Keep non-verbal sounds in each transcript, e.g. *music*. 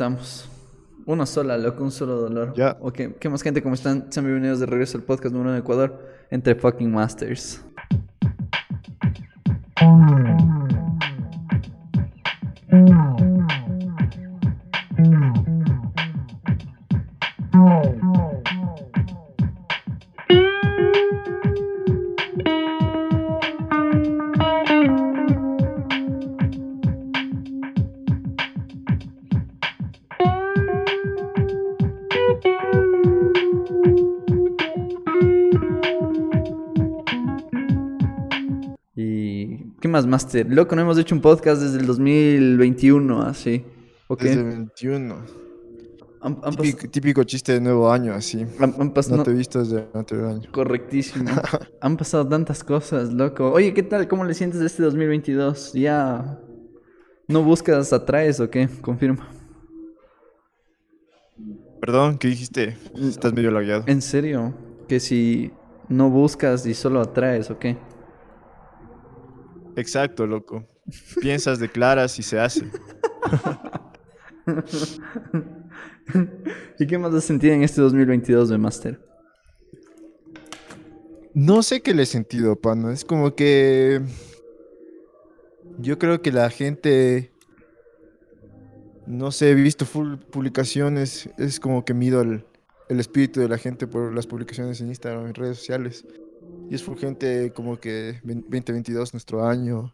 estamos. Una sola, loco, un solo dolor. Ya. Ok, ¿qué más gente? ¿Cómo están? Sean bienvenidos de regreso al podcast número uno de Ecuador, entre fucking masters. Master? Loco, no hemos hecho un podcast desde el 2021, así. Ok. Desde 21. Han, han pas- Típico, típico chiste de nuevo año, así. han- No no- te he visto desde el anterior año. Correctísimo. *laughs* Han pasado tantas cosas, loco. Oye, ¿qué tal? ¿Cómo le sientes de este 2022? ¿Ya no buscas atraes o qué? Confirma. Perdón, ¿qué dijiste? Estás medio lagueado. ¿En serio? Que si no buscas y solo atraes o qué? Exacto, loco. Piensas, declaras y se hace. *laughs* ¿Y qué más has sentido en este 2022 de Master? No sé qué le he sentido, pana. Es como que. Yo creo que la gente. No sé, he visto full publicaciones. Es como que mido el, el espíritu de la gente por las publicaciones en Instagram, en redes sociales. Y es full gente como que ven- 2022 nuestro año.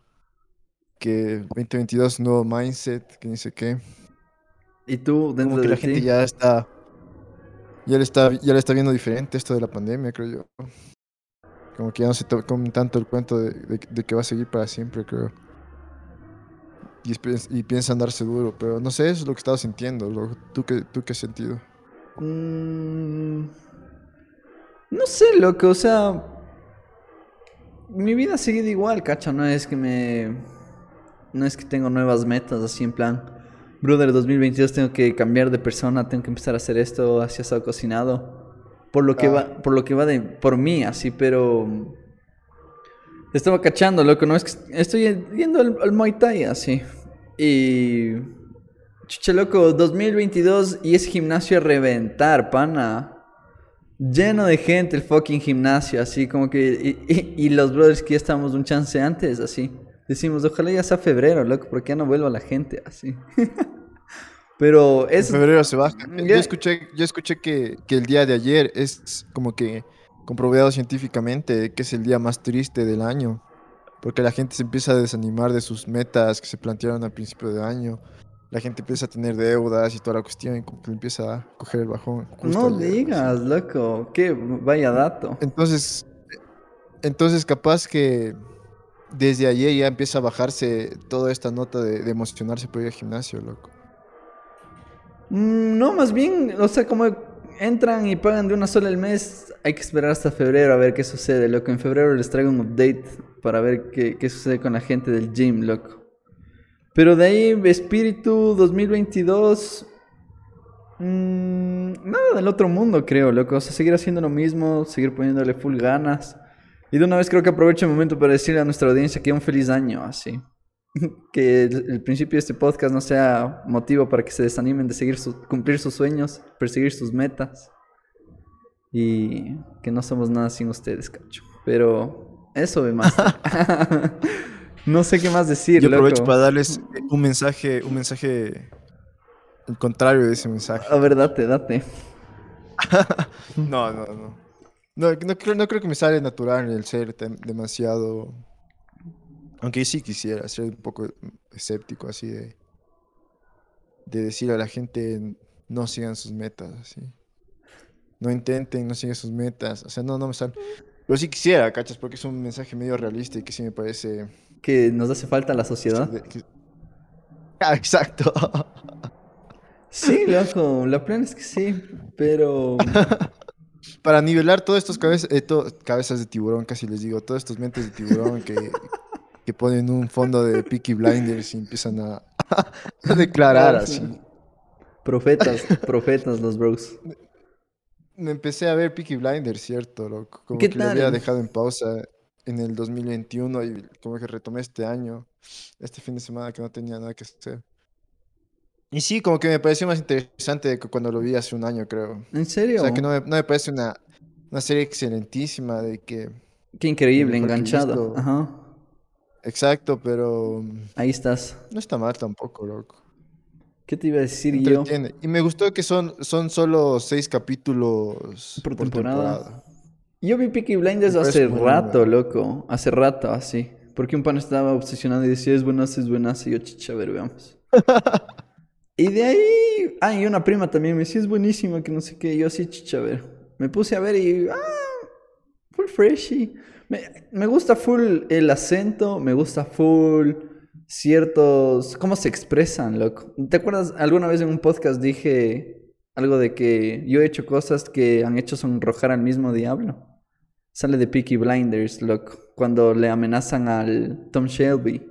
Que 2022 nuevo mindset, que ni sé qué. ¿Y tú dentro Como que de la gente ya está. Ya le está, ya le está viendo diferente esto de la pandemia, creo yo. Como que ya no se toma tanto el cuento de, de- de que va a seguir para siempre, creo. Y, y piensan darse duro, pero no sé, eso es lo que he estado sintiendo. lo- ¿tú, qué, ¿Tú qué has sentido? Mm, no sé, loco, o sea. Mi vida ha seguido igual, cacho. No es que me. No es que tengo nuevas metas así en plan. Brother, 2022 tengo que cambiar de persona, tengo que empezar a hacer esto, así asado cocinado. Por lo que Ah. va, por lo que va de. Por mí, así, pero. Estaba cachando, loco, no es que estoy yendo al, al Muay Thai así. Y. Chucha, loco, 2022 y es gimnasio a reventar, pana. Lleno de gente el fucking gimnasio, así como que... Y, y- y los brothers que ya estábamos un chance antes, así. Decimos, ojalá ya sea febrero, loco, porque ya no vuelva la gente, así. *laughs* Pero En es... febrero se baja. Yo escuché, yo escuché que, que el día de ayer es como que comprobado científicamente que es el día más triste del año. Porque la gente se empieza a desanimar de sus metas que se plantearon al principio de año. La gente empieza a tener deudas y toda la cuestión y como que empieza a coger el bajón. No ayer, digas, loco, qué vaya dato. Entonces, entonces capaz que desde ayer ya empieza a bajarse toda esta nota de, de emocionarse por ir al gimnasio, loco. Mm, No, más bien, o sea, como entran y pagan de una sola el mes, hay que esperar hasta febrero a ver qué sucede, loco. En febrero les traigo un update para ver qué, qué sucede con la gente del gym, loco. Pero de ahí, espíritu 2022. mm, nada del otro mundo, creo, loco. O sea, seguir haciendo lo mismo, seguir poniéndole full ganas. Y de una vez creo que aprovecho el momento para decirle a nuestra audiencia que un feliz año, así. *laughs* que el, principio de este podcast no sea motivo para que se desanimen de seguir cumplir sus sueños, perseguir sus metas. Y que no somos nada sin ustedes, cacho. Pero eso, más. *laughs* no sé qué más decir, Yo aprovecho loco. para darles un mensaje, un mensaje el contrario de ese mensaje. A ver, date, date. *laughs* No, no, no. No, no creo, no creo que me sale natural el ser demasiado. Aunque sí quisiera ser un poco escéptico, así de. De decir a la gente no sigan sus metas, así. No intenten, no sigan sus metas. O sea, no, no me sale. Pero sí quisiera, ¿cachas? Porque es un mensaje medio realista y que sí me parece. Que nos hace falta la sociedad. Ah, exacto. Sí, loco. La plan es que sí. Pero. *laughs* Para nivelar todos estos cabezas, cabezas de tiburón, casi les digo, todos estos mentes de tiburón que, que ponen un fondo de Peaky Blinders y empiezan a, *laughs* a declarar así. Profetas, profetas los bros. Me empecé a ver Peaky Blinders, cierto, loco. Como ¿Qué que lo había tal? dejado en pausa en el 2021 y como que retomé este año, este fin de semana que no tenía nada que hacer. Y sí, como que me pareció más interesante que cuando lo vi hace un año, creo. ¿En serio? O sea, que no me, no me parece una, una serie excelentísima de que... Qué increíble, visto. Ajá. Exacto, pero Ahí estás. no está mal tampoco, loco. ¿Qué te iba a decir yo? Entretiene. Y me gustó que son, son solo seis capítulos Por por, temporada. Yo vi Peaky Blinders parece hace rato, loco. Hace rato, así. Porque un pan estaba obsesionado y decía, es buenazo, es buenazo. Y yo, chicha, a ver, veamos. *laughs* y de ahí... Ah, y una prima también me decía, es buenísima, que no sé qué. Y yo, sí, chicha, a ver. Me puse a ver y... Ah, full freshy. Me, me gusta full el acento, me gusta full ciertos... ¿Cómo se expresan, loco? ¿Te acuerdas? Alguna vez en un podcast dije algo de que yo he hecho cosas que han hecho sonrojar al mismo diablo. Sale de Peaky Blinders, loco. Cuando le amenazan al Tom Shelby.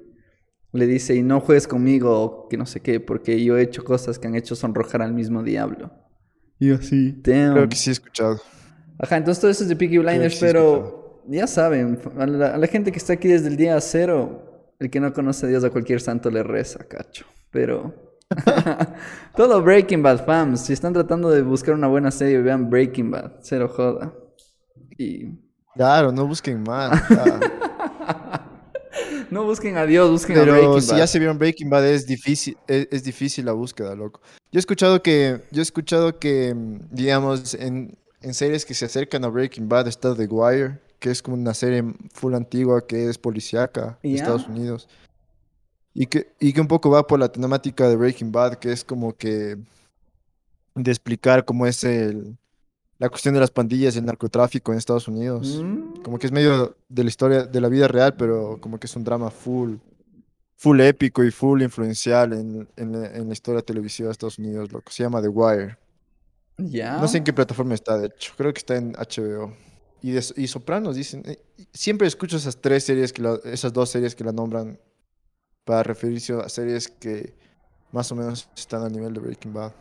Le dice, y no juegues conmigo, que no sé qué, porque yo he hecho cosas que han hecho sonrojar al mismo diablo. Y así, damn. Creo que sí he escuchado. Ajá, entonces todo eso es de Peaky Blinders, sí pero ya saben, a la, a la gente que está aquí desde el día cero, el que no conoce a Dios a cualquier santo le reza, cacho. Pero *laughs* todo Breaking Bad fans, si están tratando de buscar una buena serie, vean Breaking Bad, cero joda. Y Claro, no busquen más. *laughs* no busquen a Dios, busquen a Breaking si Bad. ya se vieron Breaking Bad es difícil, es, es difícil la búsqueda, loco. Yo he escuchado que, yo he escuchado que, mm, digamos, en, en series que se acercan a Breaking Bad está The Wire, que es como una serie full antigua que es policíaca de Ya. Estados Unidos. Y que, y que un poco va por la temática de Breaking Bad, que es como que de explicar cómo es el, la cuestión de las pandillas y el narcotráfico en Estados Unidos. Mm, Como que es medio de la historia, de la vida real, pero como que es un drama full, full épico y full influencial en, en la, en la historia televisiva de Estados Unidos, loco. Se llama The Wire. Ya. No sé en qué plataforma está, de hecho. Creo que está en HBO. Y, de- y Sopranos, dicen. eh, Siempre escucho esas tres series, que la- esas dos series que la nombran para referirse a series que más o menos están al nivel de Breaking Bad.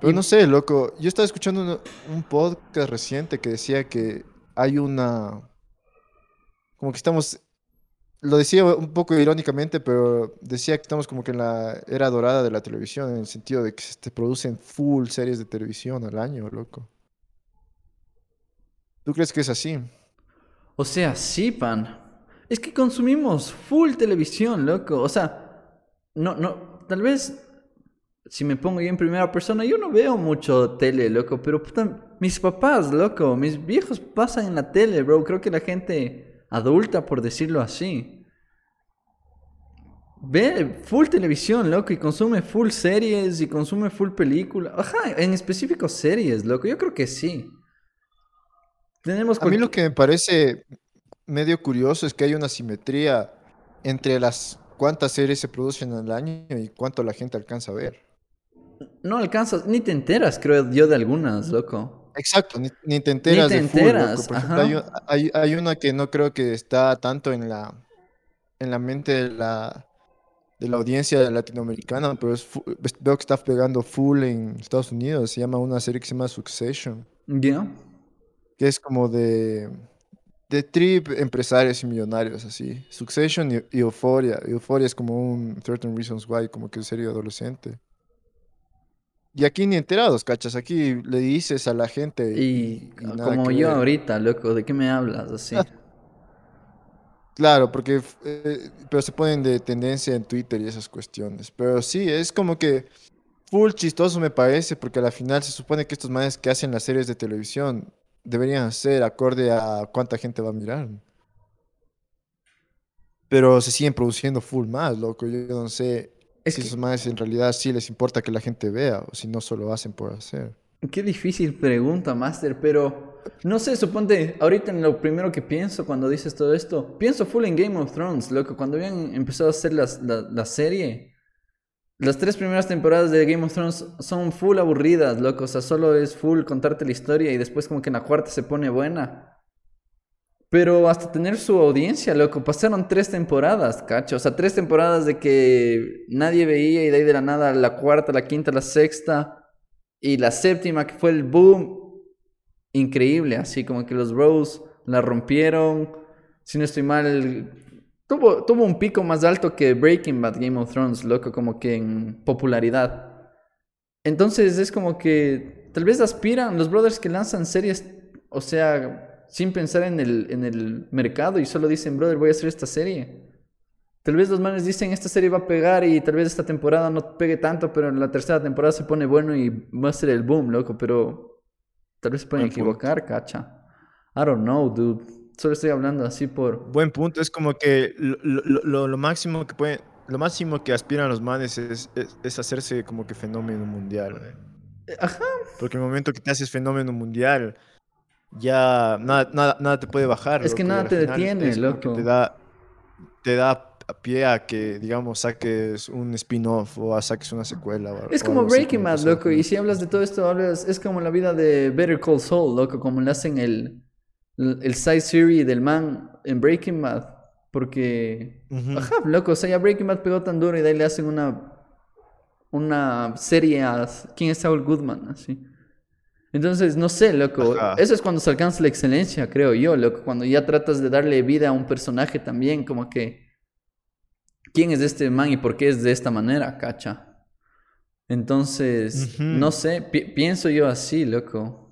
Pero no sé, loco. Yo estaba escuchando un podcast reciente que decía que hay una... Como que estamos... Lo decía un poco irónicamente, pero decía que estamos como que en la era dorada de la televisión, en el sentido de que se producen full series de televisión al año, loco. ¿Tú crees que es así? O sea, sí, pan. Es que consumimos full televisión, loco. O sea, no, no, tal vez si me pongo yo en primera persona, yo no veo mucho tele, loco, pero puta, mis papás, loco, mis viejos pasan en la tele, bro. Creo que la gente adulta, por decirlo así, ve full televisión, loco, y consume full series y consume full película. Ajá, en específico series, loco. Yo creo que sí. Tenemos A mí lo que me parece medio curioso es que hay una simetría entre las cuántas series se producen al año y cuánto la gente alcanza a ver. No alcanzas, ni te enteras, creo yo, de algunas, loco. Exacto, ni, ni te enteras te de full, enteras, Por ejemplo, hay, hay- hay una que no creo que está tanto en la, en la mente de la, de la audiencia latinoamericana, pero es veo que está pegando full en Estados Unidos. Se llama una serie que se llama Succession, ¿Ya? que es como de, de trip empresarios y millonarios, así. Succession y, y Euphoria. Euphoria es como un 13 Reasons Why, como que serie adolescente. Y aquí ni enterados, cachas. Aquí le dices a la gente Y, como yo ver. ahorita, loco, ¿de qué me hablas? Así. *laughs* Claro, porque eh, pero se ponen de tendencia en Twitter y esas cuestiones. Pero sí, es como que full chistoso me parece, porque a la final se supone que estos manes que hacen las series de televisión deberían hacer acorde a cuánta gente va a mirar. Pero se siguen produciendo full más, loco. Yo no sé Es si que- esos manes en realidad sí les importa que la gente vea o si no solo hacen por hacer. Qué difícil pregunta, Master, pero no sé, suponte, ahorita en lo primero que pienso cuando dices todo esto, pienso full en Game of Thrones, loco, cuando habían empezado a hacer las- la, la serie, las tres primeras temporadas de Game of Thrones son full aburridas, loco, o sea, solo es full contarte la historia y después como que en la cuarta se pone buena. Pero hasta tener su audiencia, loco, pasaron tres temporadas, cacho. O sea, tres temporadas de que nadie veía y de ahí de la nada la cuarta, la quinta, la sexta y la séptima que fue el boom. Increíble, así como que los Bros la rompieron. Si no estoy mal, tuvo, tuvo un pico más alto que Breaking Bad Game of Thrones, loco, como que en popularidad. Entonces es como que tal vez aspiran los brothers que lanzan series, o sea, sin pensar en el, en el mercado y solo dicen, brother, voy a hacer esta serie. Tal vez los manes dicen, esta serie va a pegar y tal vez esta temporada no pegue tanto, pero en la tercera temporada se pone bueno y va a ser el boom, loco, pero tal vez se pueden Buen punto. equivocar, cacha. I don't know, dude. Solo estoy hablando así por... Buen punto, es como que lo, lo- lo- lo máximo que pueden, lo máximo que aspiran los manes es, es- es hacerse como que fenómeno mundial. ¿eh? Ajá, Porque el momento que te haces fenómeno mundial, ya nada, nada, nada te puede bajar. Es que loco, nada te detiene, loco. Te da, te da pie a que, digamos, saques un spin-off o a saques una secuela. o- Es como Breaking Bad, loco. Y si hablas de todo esto, hablas, es como la vida de Better Call Saul, loco. Como le hacen el, el side series del man en Breaking Bad. Porque, ajá, loco. O sea, ya Breaking Bad pegó tan duro y de ahí le hacen una, una serie a quién es Saul Goodman, así. Entonces, no sé, loco. Ajá. Eso es cuando se alcanza la excelencia, creo yo, loco. Cuando ya tratas de darle vida a un personaje también, como que. ¿Quién es este man y por qué es de esta manera, cacha? Entonces, no sé, pi- pienso yo así, loco.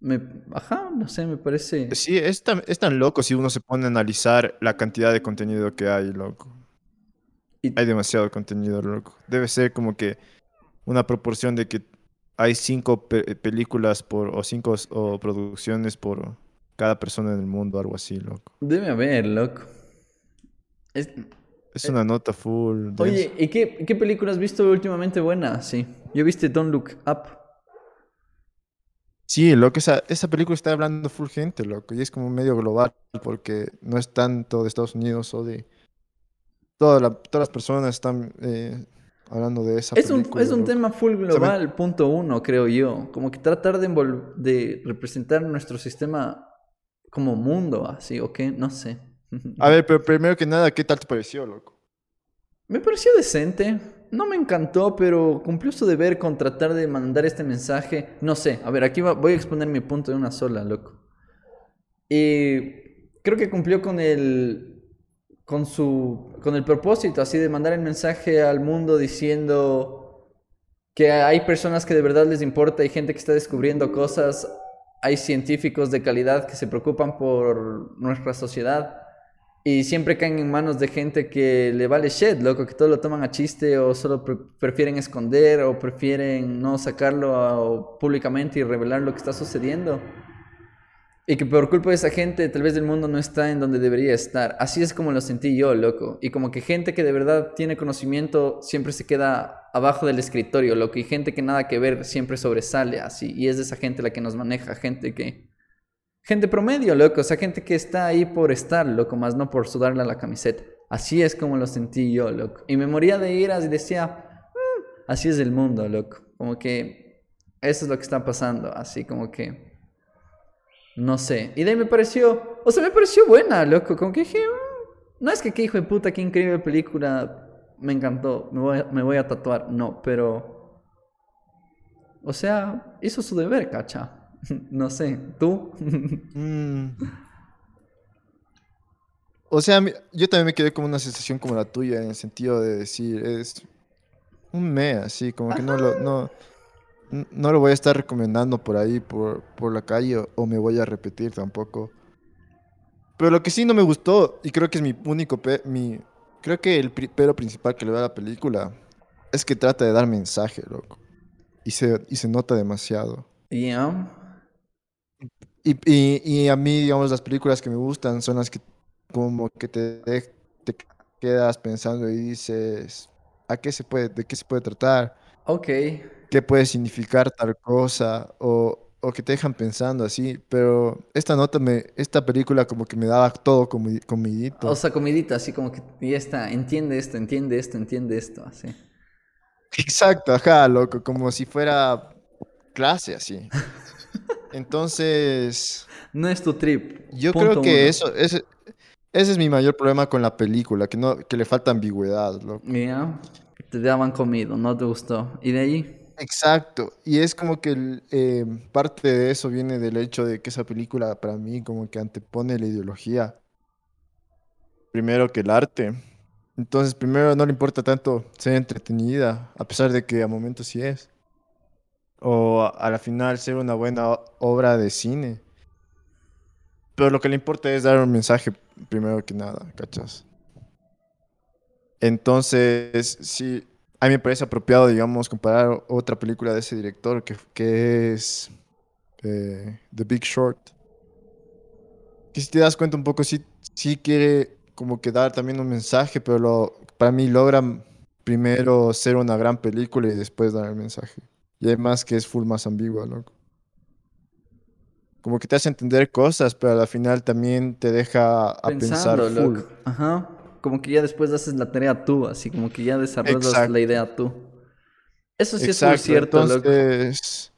Me, ajá, no sé, me parece. Sí, es tan, es tan loco si uno se pone a analizar la cantidad de contenido que hay, loco. Y- Hay demasiado contenido, loco. Debe ser como que una proporción de que hay cinco pe- películas por, o cinco o producciones por cada persona en el mundo, algo así, loco. Debe haber, loco. Es- Es una nota full. Eh, Oye, ¿y qué, qué película has visto últimamente buena? Sí. Yo viste Don't Look Up. Sí, loco, esa, esa película está hablando full gente, loco, y es como medio global, porque no es tanto de Estados Unidos o de... Toda la- todas las personas están eh, hablando de esa Es un, película. es un tema full global, punto uno, creo yo. Como que tratar de, de representar nuestro sistema como mundo, así, ¿o qué? No sé. A ver, pero primero que nada, ¿qué tal te pareció, loco? Me pareció decente. No me encantó, pero cumplió su deber con tratar de mandar este mensaje. No sé, a ver, aquí va- voy a exponer mi punto de una sola, loco. Y creo que cumplió con el, con su, con el propósito, así de mandar el mensaje al mundo diciendo que hay personas que de verdad les importa, hay gente que está descubriendo cosas, hay científicos de calidad que se preocupan por nuestra sociedad. Y siempre caen en manos de gente que le vale shit, loco, que todo lo toman a chiste o solo pre- prefieren esconder o prefieren no sacarlo públicamente y revelar lo que está sucediendo. Y que por culpa de esa gente tal vez el mundo no está en donde debería estar. Así es como lo sentí yo, loco. Y como que gente que de verdad tiene conocimiento siempre se queda abajo del escritorio, loco. Y gente que nada que ver siempre sobresale así. Y es de esa gente la que nos maneja, gente que... Gente promedio, loco. O sea, gente que está ahí por estar, loco, más no por sudarle a la camiseta. Así es como lo sentí yo, loco. Y me moría de iras y decía, "Mm, así es el mundo, loco. Como que eso es lo que está pasando. Así como que... No sé. Y de ahí me pareció... O sea, me pareció buena, loco. Como que dije... "Mm, no es que qué hijo de puta, qué increíble película. Me encantó. Me voy a, me voy a tatuar. No, pero... O sea, hizo su deber, cacha. *laughs* No sé, ¿tú? *laughs* Mm. O sea, yo también me quedé con una sensación como la tuya, en el sentido de decir, es un me, así, como que no lo, no, no lo voy a estar recomendando por ahí, por, por la calle, o, o me voy a repetir tampoco. Pero lo que sí no me gustó, y creo que es mi único, mi, creo que el pero principal que le da a la película, es que trata de dar mensaje, loco. Y se, y se nota demasiado. Ya. Y, y, y a mí, digamos, las películas que me gustan son las que como que te, te quedas pensando y dices, ¿a qué se puede, de qué se puede tratar? Ok. ¿Qué puede significar tal cosa? O, o que te dejan pensando así. Pero esta nota, me, esta película como que me daba todo comi- comidito. O sea, comidita, así como que ya está. Entiende esto, entiende esto, entiende esto, así. *laughs* Exacto, ajá, loco, como si fuera clase así. *laughs* Entonces... No es tu trip. Yo creo que uno. eso, ese, ese es mi mayor problema con la película, que no, que le falta ambigüedad, loco. Ya. Te daban comido, no te gustó. ¿Y de ahí? Exacto, y es como que el, eh, parte de eso viene del hecho de que esa película para mí como que antepone la ideología. primero que el arte. Entonces, primero no le importa tanto ser entretenida, a pesar de que a momentos sí es. O a, a la final ser una buena obra de cine. Pero lo que le importa es dar un mensaje primero que nada, ¿cachas? Entonces, sí, a mí me parece apropiado, digamos, comparar otra película de ese director que, que es eh, The Big Short. Que si te das cuenta un poco, sí, sí quiere como que dar también un mensaje, pero lo, para mí logra primero ser una gran película y después dar el mensaje. Y además que es full más ambigua, loco. Como que te hace entender cosas, pero al final también te deja a pensar Pensando, full. loco. Ajá. Como que ya después haces la tarea tú, así como que ya desarrollas Exacto. la idea tú. Eso sí es muy cierto, loco. entonces...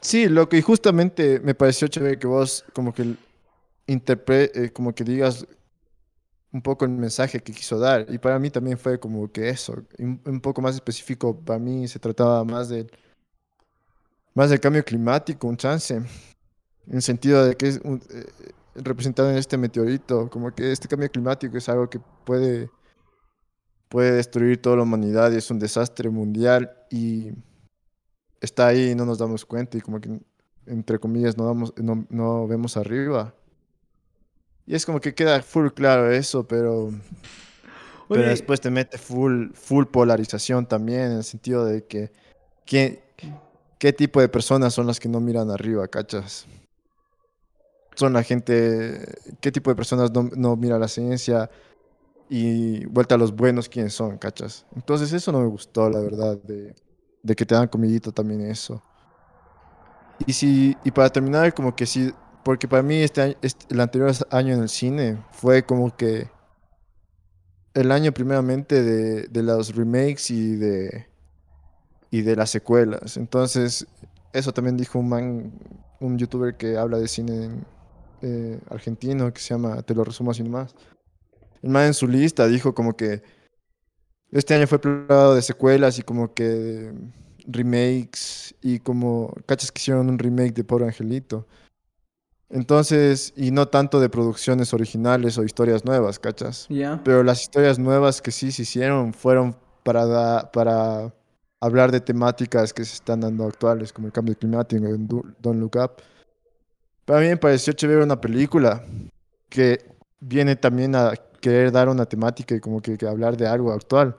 Sí, loco, y justamente me pareció chévere que vos como que eh, como que digas un poco el mensaje que quiso dar. Y para mí también fue como que eso, un poco más específico, para mí se trataba más del, más del cambio climático, un chance, en el sentido de que es un, eh, representado en este meteorito, como que este cambio climático es algo que puede, puede destruir toda la humanidad y es un desastre mundial y está ahí y no nos damos cuenta y como que, entre comillas, no, damos, no, no vemos arriba. Y es como que queda full claro eso, pero, pero después te mete full, full polarización también, en el sentido de que ¿quién- qué tipo de personas son las que no miran arriba, ¿cachas? Son la gente, qué tipo de personas no, no mira la ciencia y vuelta a los buenos, ¿quiénes son, cachas? Entonces eso no me gustó, la verdad, de, de que te dan comidito también eso. Y si, y para terminar, como que sí, porque para mí este año, este- el anterior año en el cine fue como que el año primeramente de, de los remakes y de, y de las secuelas. Entonces, eso también dijo un man, un youtuber que habla de cine eh, argentino que se llama, te lo resumo así nomás. El man en su lista dijo como que este año fue plagado de secuelas y como que remakes y como, cachas que hicieron un remake de Pobre Angelito. Entonces, y no tanto de producciones originales o historias nuevas, cachas. ya. Pero las historias nuevas que sí se hicieron fueron para, da- para hablar de temáticas que se están dando actuales, como el cambio climático en Don't Look Up. Para mí me pareció chévere una película que viene también a querer dar una temática y como que, hablar de algo actual,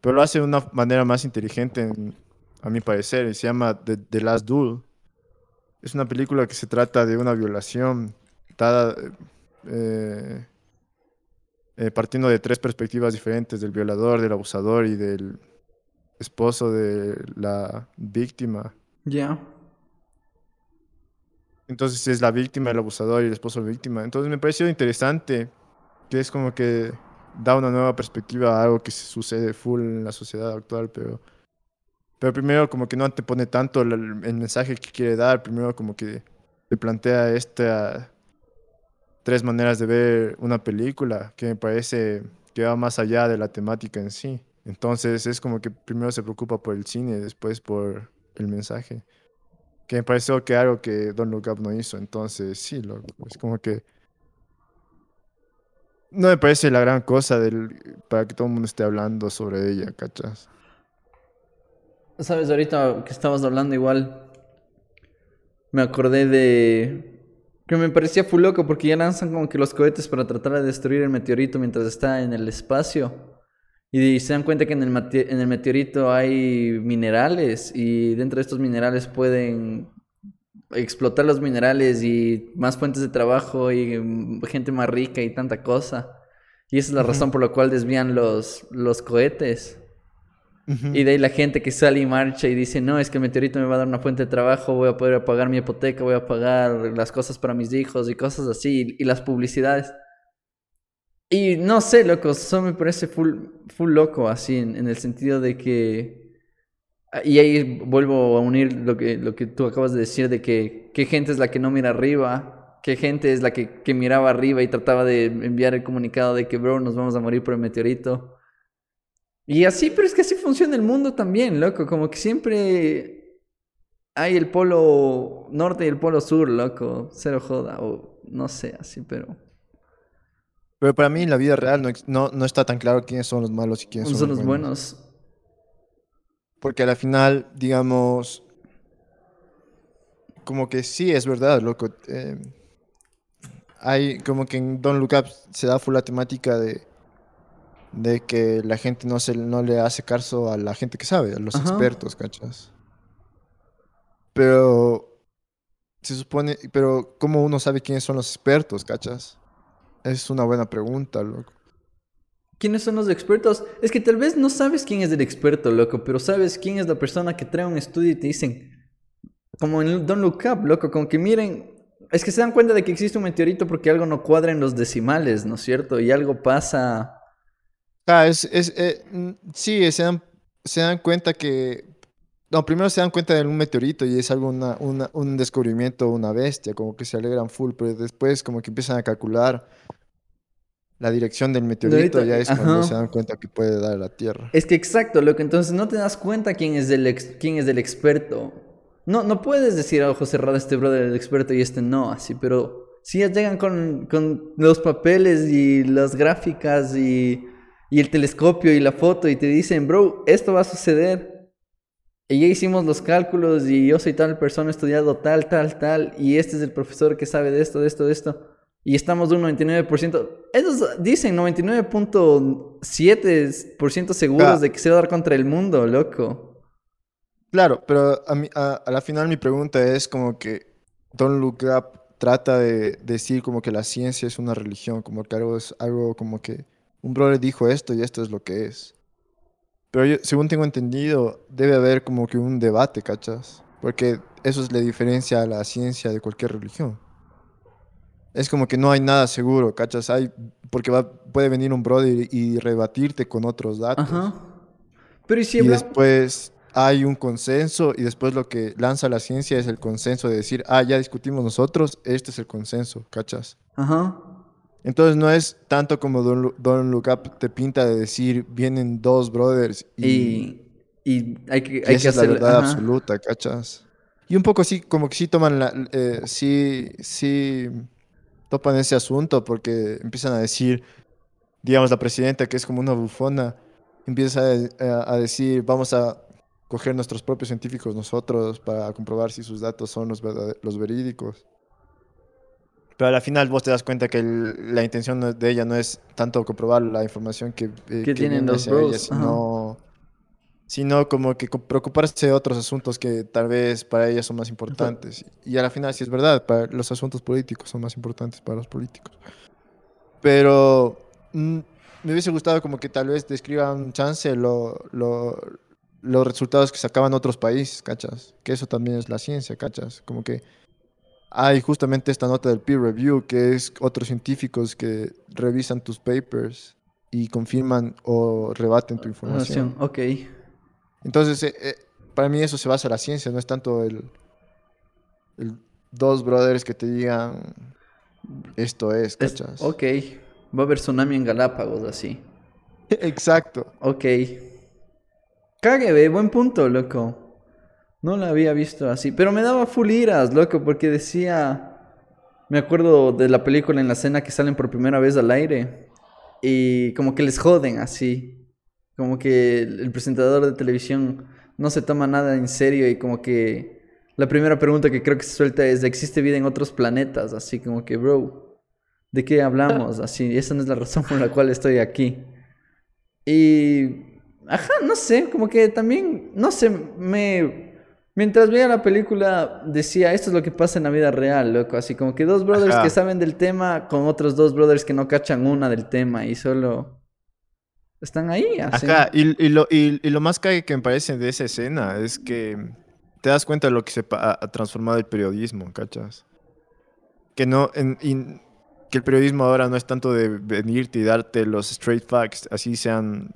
pero lo hace de una manera más inteligente, en- a mi parecer, y se llama The, The Last Duel. Es una película que se trata de una violación dada eh, eh, partiendo de tres perspectivas diferentes, del violador, del abusador y del esposo de la víctima. Ya. Entonces es la víctima, el abusador y el esposo la víctima. Entonces me pareció interesante que es como que da una nueva perspectiva a algo que sucede full en la sociedad actual, pero, pero primero como que no antepone tanto el, el mensaje que quiere dar, primero como que te plantea esta tres maneras de ver una película que me parece que va más allá de la temática en sí. Entonces es como que primero se preocupa por el cine, después por el mensaje. Que me pareció que algo que Don Look Up no hizo. Entonces sí, es como que no me parece la gran cosa del, para que todo el mundo esté hablando sobre ella, ¿cachas? Sabes, ahorita que estabas hablando igual, me acordé de... Que me parecía full loco porque ya lanzan como que los cohetes para tratar de destruir el meteorito mientras está en el espacio. Y se dan cuenta que en el, en el meteorito hay minerales y dentro de estos minerales pueden explotar los minerales y más fuentes de trabajo y mm, gente más rica y tanta cosa. Y esa es la razón por la cual desvían los, los cohetes. Y de ahí la gente que sale y marcha y dice, no, es que el meteorito me va a dar una fuente de trabajo, voy a poder pagar mi hipoteca, voy a pagar las cosas para mis hijos y cosas así, y las publicidades. Y no sé, loco, eso me parece full, full loco, así, en, en el sentido de que... Y ahí vuelvo a unir lo que, lo que tú acabas de decir, de que qué gente es la que no mira arriba, qué gente es la que, que miraba arriba y trataba de enviar el comunicado de que, bro, nos vamos a morir por el meteorito. Y así, pero es que así funciona el mundo también, loco. Como que siempre hay el polo norte y el polo sur, loco. Cero joda. O no sé, así, pero. Pero para mí en la vida real no, no, no está tan claro quiénes son los malos y quiénes Son, son, los buenos. buenos. Porque a la final, digamos, como que sí es verdad, loco. eh, hay como que en Don't Look Up se da full la temática de, de que la gente no, se, no le hace caso a la gente que sabe, a los Ajá. expertos, ¿cachas? Pero se supone, pero ¿cómo uno sabe quiénes son los expertos, cachas? Es una buena pregunta, loco. ¿Quiénes son los expertos? Es que tal vez no sabes quién es el experto, loco, pero sabes quién es la persona que trae un estudio y te dicen, como en Don't Look Up, loco, como que miren, es que se dan cuenta de que existe un meteorito porque algo no cuadra en los decimales, ¿no es cierto? Y algo pasa. Ah, es, es, eh, sí, se dan, se dan cuenta que... No, primero se dan cuenta de un meteorito y es algo, una, una- un descubrimiento, una bestia, como que se alegran full, pero después como que empiezan a calcular la dirección del meteorito, ya es cuando ajá. se dan cuenta que puede dar a la Tierra. Es que exacto, loco, entonces no te das cuenta quién es el, ex- quién es el experto. No, no puedes decir a ojo cerrado este brother el experto y este no, así, pero si ya llegan con, con los papeles y las gráficas y, y el telescopio y la foto y te dicen, bro, esto va a suceder. Y ya hicimos los cálculos y yo soy tal persona, he estudiado tal, tal, tal, y este es el profesor que sabe de esto, de esto, de esto. Y estamos de un 99%. Ellos dicen 99.7% seguros Ah. de que se va a dar contra el mundo, loco. Claro, pero a, mí- a, a la final mi pregunta es como que Don't Look Up trata de decir como que la ciencia es una religión, como que algo es algo como que un brother dijo esto y esto es lo que es. Pero yo, según tengo entendido, debe haber como que un debate, ¿cachas? Porque eso es la diferencia a la ciencia de cualquier religión. Es como que no hay nada seguro, ¿cachas? Hay, porque va, puede venir un brother y, y rebatirte con otros datos. Ajá. Pero y si Y después hay un consenso y después lo que lanza la ciencia es el consenso de decir, ah, ya discutimos nosotros, este es el consenso, ¿cachas? Ajá. Entonces no es tanto como Don, Don't Look Up te pinta de decir, vienen dos brothers y, Y, y hay que, hay que esa es la verdad ajá. absoluta, ¿cachas? Y un poco sí, como que sí toman la, eh, sí, sí topan ese asunto porque empiezan a decir, digamos, la presidenta que es como una bufona, empieza a, a- decir, vamos a coger nuestros propios científicos nosotros para comprobar si sus datos son los, los verídicos. Pero al final vos te das cuenta que el- la intención de ella no es tanto comprobar la información que, eh, Que tienen los ella, bros, ajá. sino, sino como que preocuparse de otros asuntos que tal vez para ella son más importantes. Y a la final sí es verdad, para los asuntos políticos son más importantes para los políticos. Pero mm, me hubiese gustado como que tal vez describan chance lo, lo- los resultados que sacaban otros países, ¿cachas? Que eso también es la ciencia, ¿cachas? Como que hay justamente esta nota del peer review, que es otros científicos que revisan tus papers y confirman o rebaten tu información. Ok. Entonces, eh, eh, para mí eso se basa en la ciencia, no es tanto el, el dos brothers que te digan esto es, Es- ¿cachas? ok. Va a haber tsunami en Galápagos, así. *laughs* Exacto. Ok. Cague, buen punto, loco. No lo había visto así. Pero me daba full iras, loco, porque decía. Me acuerdo de la película en la escena que salen por primera vez al aire. Y como que les joden así. Como que el el presentador de televisión no se toma nada en serio y como que la primera pregunta que creo que se suelta es, ¿existe vida en otros planetas? Así como que, bro, ¿de qué hablamos? Así, esa no es la razón por la cual estoy aquí. Y, ajá, no sé, como que también, no sé, me... Mientras veía la película decía, esto es lo que pasa en la vida real, loco. Así como que dos brothers Ajá. que saben del tema con otros dos brothers que no cachan una del tema y solo están ahí, así. Ajá, y, y lo, y, y lo más cague que me parece de esa escena es que te das cuenta de lo que se ha, ha transformado el periodismo, ¿cachas? Que no, en- que el periodismo ahora no es tanto de venirte y darte los straight facts, así sean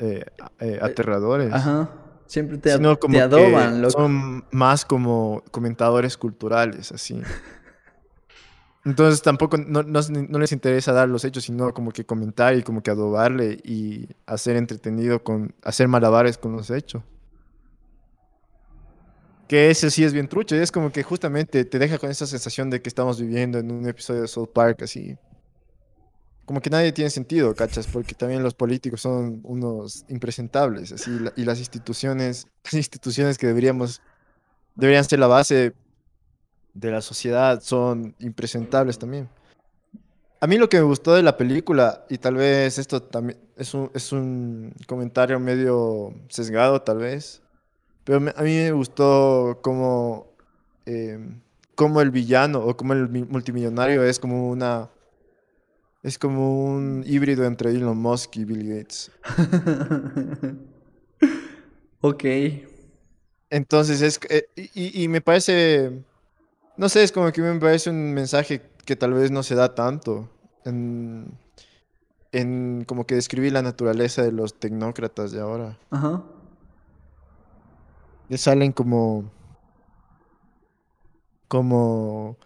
eh, eh, aterradores. Ajá. Siempre te, sino como te que adoban, loco. son más como comentadores culturales, así. Entonces tampoco no, no- no les interesa dar los hechos, sino como que comentar y como que adobarle y hacer entretenido con hacer malabares con los hechos. Que ese sí es bien trucho, y es como que justamente te deja con esa sensación de que estamos viviendo en un episodio de South Park así. Como que nadie tiene sentido, ¿cachas? Porque también los políticos son unos impresentables, y las instituciones, *laughs* las instituciones que deberíamos, deberían ser la base de la sociedad son impresentables también. A mí lo que me gustó de la película, y tal vez esto también es un, es un comentario medio sesgado, tal vez, pero a mí me gustó como, em, como el villano o como el mi- multimillonario es como una, es como un híbrido entre Elon Musk y Bill Gates. *laughs* ok. Entonces es, eh, y, me parece, no sé, es como que me parece un mensaje que tal vez no se da tanto en, en como que describir la naturaleza de los tecnócratas de ahora. Ajá. Que salen como, como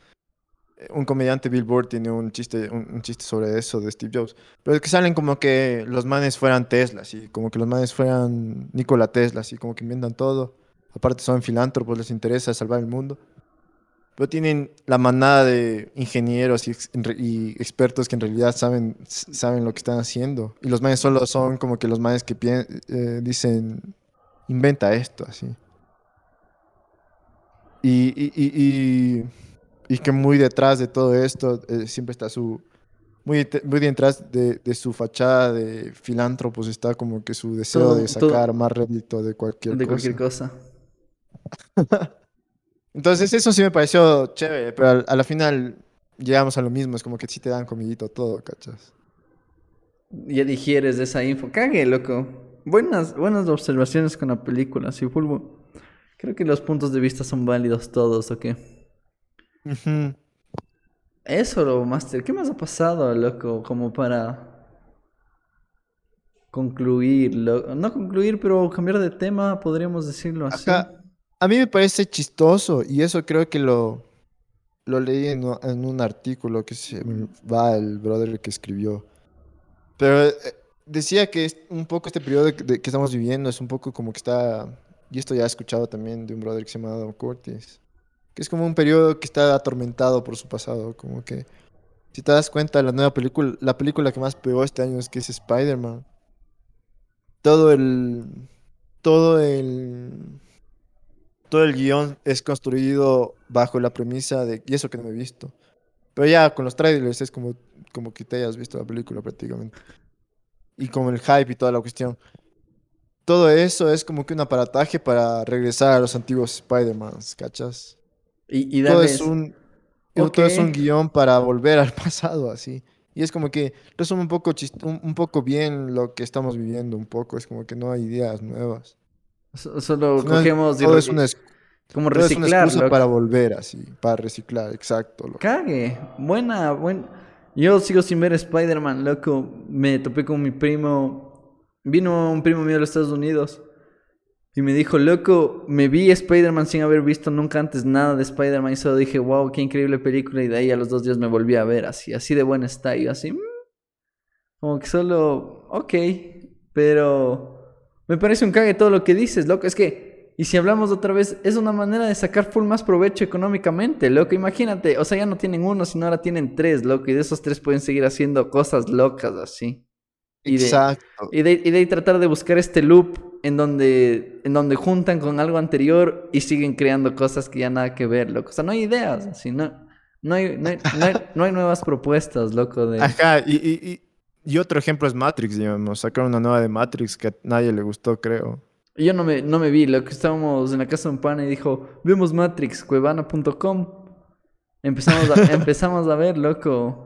un comediante Billboard tiene un chiste, un, chiste sobre eso de Steve Jobs. Pero es que salen como que los manes fueran Tesla, así, como que los manes fueran Nikola Tesla, así, como que inventan todo. Aparte son filántropos, les interesa salvar el mundo. Pero tienen la manada de ingenieros y, expertos que en realidad saben, saben lo que están haciendo. Y los manes solo son como que los manes que eh, dicen, inventa esto, así. Y, y, y, que muy detrás de todo esto eh, siempre está su... Muy, muy detrás de, de su fachada de filántropos está como que su deseo Todo- de todo- sacar más rédito de cualquier De cosa. cualquier cosa. *laughs* Entonces eso sí me pareció chévere, pero al- a la final llegamos a lo mismo, es como que sí te dan comidito todo, ¿cachas? Ya digieres de esa info. Cague, loco. Buenas, buenas observaciones con la película, sí, Fulvo. Creo que los puntos de vista son válidos todos, ¿o qué? Ujú. Eso, lo Master. ¿Qué más ha pasado, loco? Como para concluir, lo- no concluir, pero cambiar de tema, podríamos decirlo así. A mí me parece chistoso y eso creo que lo, lo leí en, un artículo que se va el brother que escribió. Pero eh, decía que es un poco este periodo de- de que estamos viviendo es un poco como que está, y esto ya he escuchado también de un brother que se llama Adam Curtis, que es como un periodo que está atormentado por su pasado, como que si te das cuenta la nueva película, la película que más pegó este año es que es Spider-Man. Todo el, todo el, todo el guion es construido bajo la premisa de, y eso que no he visto. Pero ya con los trailers es como, como que te hayas visto la película prácticamente. Y con el hype y toda la cuestión. Todo eso es como que un aparataje para regresar a los antiguos Spider-Mans, ¿cachas? Y, y Todo es un, todo es un guion para volver al *laughs* pasado, así. Y es como que resume un poco, chist- un, un poco bien lo que estamos viviendo, un poco. Es como que no hay ideas nuevas. so- Solo No cogemos todo es una, como todo es una reciclar, excusa para volver, así. Para reciclar, exacto. loco. Cague. Buena, buen. Yo sigo sin ver Spider-Man, loco. Me topé con mi primo. Vino un primo mío de los Estados Unidos. Y me dijo, loco, me vi Spider-Man sin haber visto nunca antes nada de Spider-Man. Y solo dije, wow, qué increíble película. Y de ahí a los dos días me volví a ver así. Así de buena está. Y yo así, "Mm". como que solo, ok. Pero me parece un cague todo lo que dices, loco. Es que, y si hablamos otra vez, es una manera de sacar full más provecho económicamente, loco. Imagínate, o sea, ya no tienen uno, sino ahora tienen tres, loco. Y de esos tres pueden seguir haciendo cosas locas así. Y de- Exacto. Y de, y de ahí tratar de buscar este loop en donde, en donde juntan con algo anterior y siguen creando cosas que ya nada que ver, loco. O sea, no hay ideas, así, no, no, hay, no, hay, no hay- *laughs* no hay nuevas propuestas, loco. De... Ajá, y, y, y, otro ejemplo es Matrix, digamos. Sacaron una nueva de Matrix que a nadie le gustó, creo. Yo no me, no me vi, loco. Estábamos en la casa de un pana y dijo, vemos Matrix, cuevana.com. Empezamos a, *laughs* empezamos a ver, loco.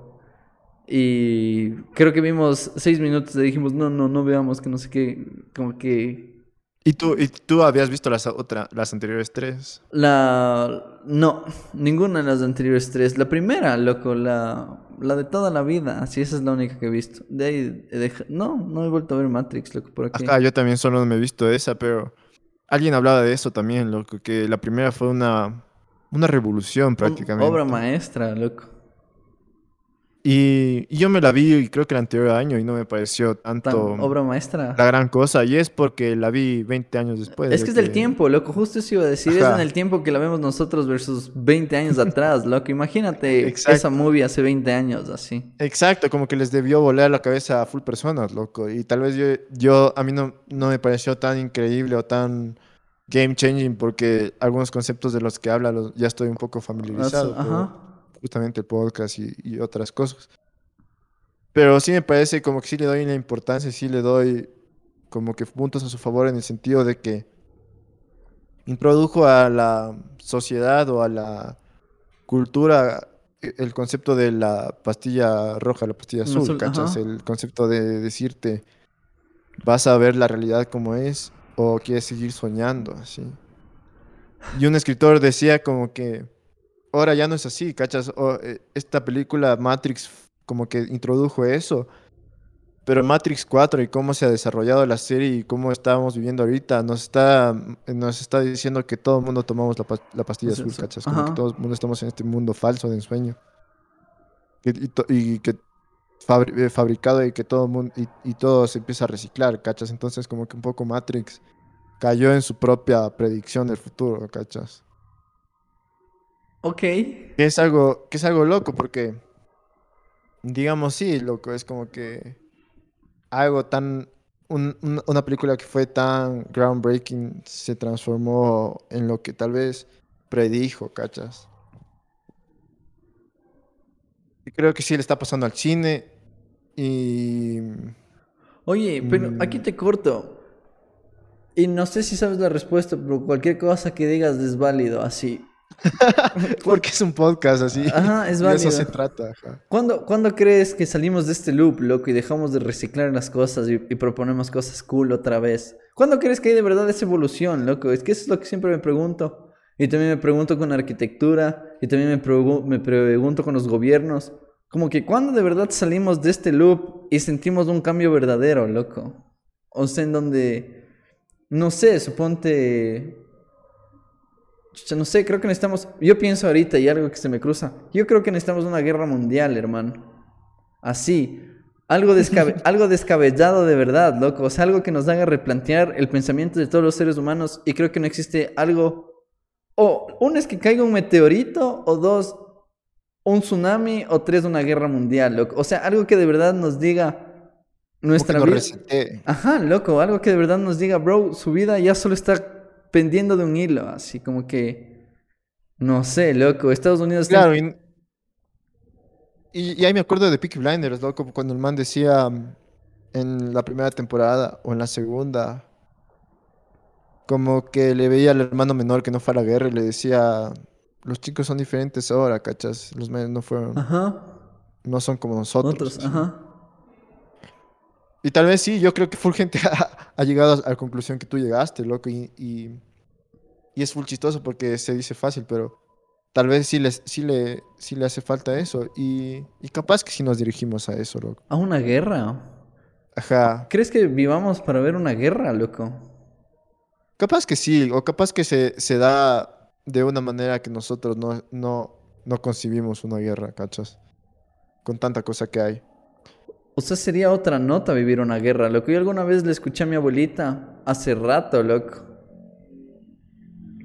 Y creo que vimos seis minutos y dijimos, no, no, no veamos que no sé qué, como que ¿Y tú, y tú habías visto las, otra, las anteriores tres? La... No, ninguna de las anteriores tres. La primera, loco, la, la de toda la vida. Así, esa es la única que he visto. De ahí, deja- no, no he vuelto a ver Matrix, loco, por aquí. Ajá, yo también solo me he visto esa, pero alguien hablaba de eso también, loco, que la primera fue una, una revolución prácticamente. Obra maestra, loco. Y, y yo me la vi, y creo que el anterior año, y no me pareció Tan tanto obra maestra. la gran cosa. Y es porque la vi 20 años después. Es que es del tiempo, loco. Justo eso iba a decir. Es en el tiempo que la vemos nosotros versus 20 años atrás, loco. Imagínate Exacto. esa movie hace 20 años, así. Exacto, como que les debió volar la cabeza a full personas, loco. Y tal vez yo, yo a mí no, no me pareció tan increíble o tan game changing porque algunos conceptos de los que habla los- ya estoy un poco familiarizado. Ajá. Justamente el podcast y, y otras cosas. Pero sí me parece como que sí le doy la importancia, sí le doy como que puntos a su favor en el sentido de que introdujo a la sociedad o a la cultura el concepto de la pastilla roja, la pastilla azul, Azul, ¿cachas? ajá. El concepto de decirte, vas a ver la realidad como es o quieres seguir soñando, así. Y un escritor decía como que ahora ya no es así, ¿cachas? Eh, esta película Matrix como que introdujo eso, pero Matrix 4 y cómo se ha desarrollado la serie y cómo estamos viviendo ahorita nos está, nos está diciendo que todo el mundo tomamos la, pas- la pastilla Sí, azul, sí. ¿cachas? Como que todo el mundo estamos en este mundo falso de ensueño. Y, que fabri- eh, fabricado y que todo mundo y, y todo se empieza a reciclar, ¿cachas? Entonces como que un poco Matrix cayó en su propia predicción del futuro, ¿cachas? Ok. Que es algo, que es algo loco porque, digamos, sí, loco, es como que algo tan, un- un- una película que fue tan groundbreaking se transformó en lo que tal vez predijo, ¿cachas? Y creo que sí le está pasando al cine y... Oye, pero aquí Mm. te corto. Y no sé si sabes la respuesta, pero cualquier cosa que digas es válido, así. *laughs* Porque es un podcast así. Ajá, es y de eso válido. se trata. ajá. ¿Cuándo, cuándo crees que salimos de este loop, loco, y dejamos de reciclar las cosas y, y proponemos cosas cool otra vez? ¿Cuándo crees que hay de verdad esa evolución, loco? Es que eso es lo que siempre me pregunto. Y también me pregunto con arquitectura, y también me, pregu- me pregunto con los gobiernos. Como que cuándo de verdad salimos de este loop y sentimos un cambio verdadero, loco. O sea, en donde, no sé, suponte... No sé, creo que necesitamos. Yo pienso ahorita y algo que se me cruza. Yo creo que necesitamos una guerra mundial, hermano. Así. Algo, descabe- *laughs* algo descabellado de verdad, loco. O sea, algo que nos haga replantear el pensamiento de todos los seres humanos. Y creo que no existe algo. O uno es que caiga un meteorito, o dos, un tsunami, o tres, una guerra mundial, loco. O sea, algo que de verdad nos diga nuestra vida. Ajá, loco, algo que de verdad nos diga, bro, su vida ya solo está pendiendo de un hilo, así como que, no sé, loco, Estados Unidos. Claro, y, y, y ahí me acuerdo de Peaky Blinders, loco, cuando el man decía mm, en la primera temporada o en la segunda, como que le veía al hermano menor que no fue a la guerra y le decía, los chicos son diferentes ahora, ¿cachas? Los men no fueron, Ajá, no son como nosotros. otros, ajá. Y tal vez sí, yo creo que full gente *laughs* ha, ha llegado a la conclusión que tú llegaste, loco, y, y, y es full chistoso porque se dice fácil, pero tal vez sí, les, sí, le, sí le hace falta eso, y, y capaz que sí nos dirigimos a eso, loco. ¿A una guerra? Ajá, ¿Crees que vivamos para ver una guerra, loco? capaz que sí, o capaz que se, se da de una manera que nosotros no, no, no concibimos una guerra, ¿cachas? Con tanta cosa que hay. O sea, sería otra nota vivir una guerra, loco. Yo alguna vez le escuché a mi abuelita, hace rato, loco,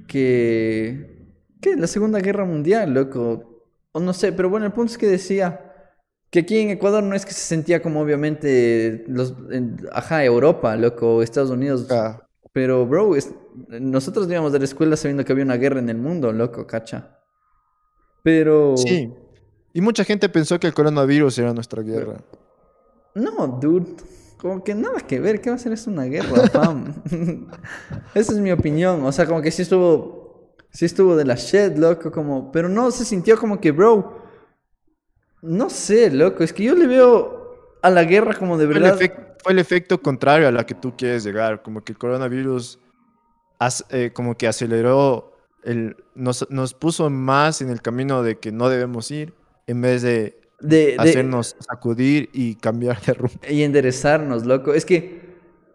que... que la Segunda Guerra Mundial, loco. O no sé, pero bueno, el punto es que decía que aquí en Ecuador no es que se sentía como obviamente los... en- ajá, Europa, loco, Estados Unidos. Ah, Pero, bro, es- nosotros íbamos de la escuela sabiendo que había una guerra en el mundo, loco, cacha. Pero... sí. Y mucha gente pensó que el coronavirus era nuestra guerra. No, dude. Como que nada que ver. ¿Qué va a ser eso una guerra, *laughs* fam? Esa es mi opinión. O sea, como que sí estuvo... Sí estuvo de la shit, loco, como... Pero no se sintió como que, bro... No sé, loco. Es que yo le veo a la guerra como de Fue el, verdad... fue el efecto contrario a la que tú quieres llegar, como que el coronavirus as- eh, como que aceleró, el, nos, nos puso más en el camino de que no debemos ir, en vez de De, de- hacernos sacudir y cambiar de rumbo. y enderezarnos, loco. Es que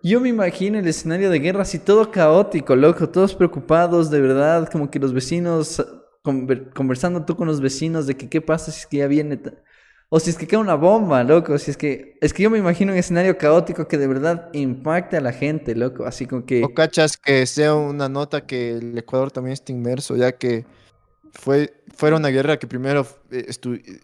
yo me imagino el escenario de guerra así todo caótico, loco. Todos preocupados, de verdad. Como que los vecinos conver- conversando tú con los vecinos de que qué pasa si es que ya viene. O si es que cae una bomba, loco. Si es que. Es que yo me imagino un escenario caótico que de verdad impacte a la gente, loco. Así como que. O cachas que sea una nota que el Ecuador también esté inmerso, ya que fue, fuera una guerra que primero eh,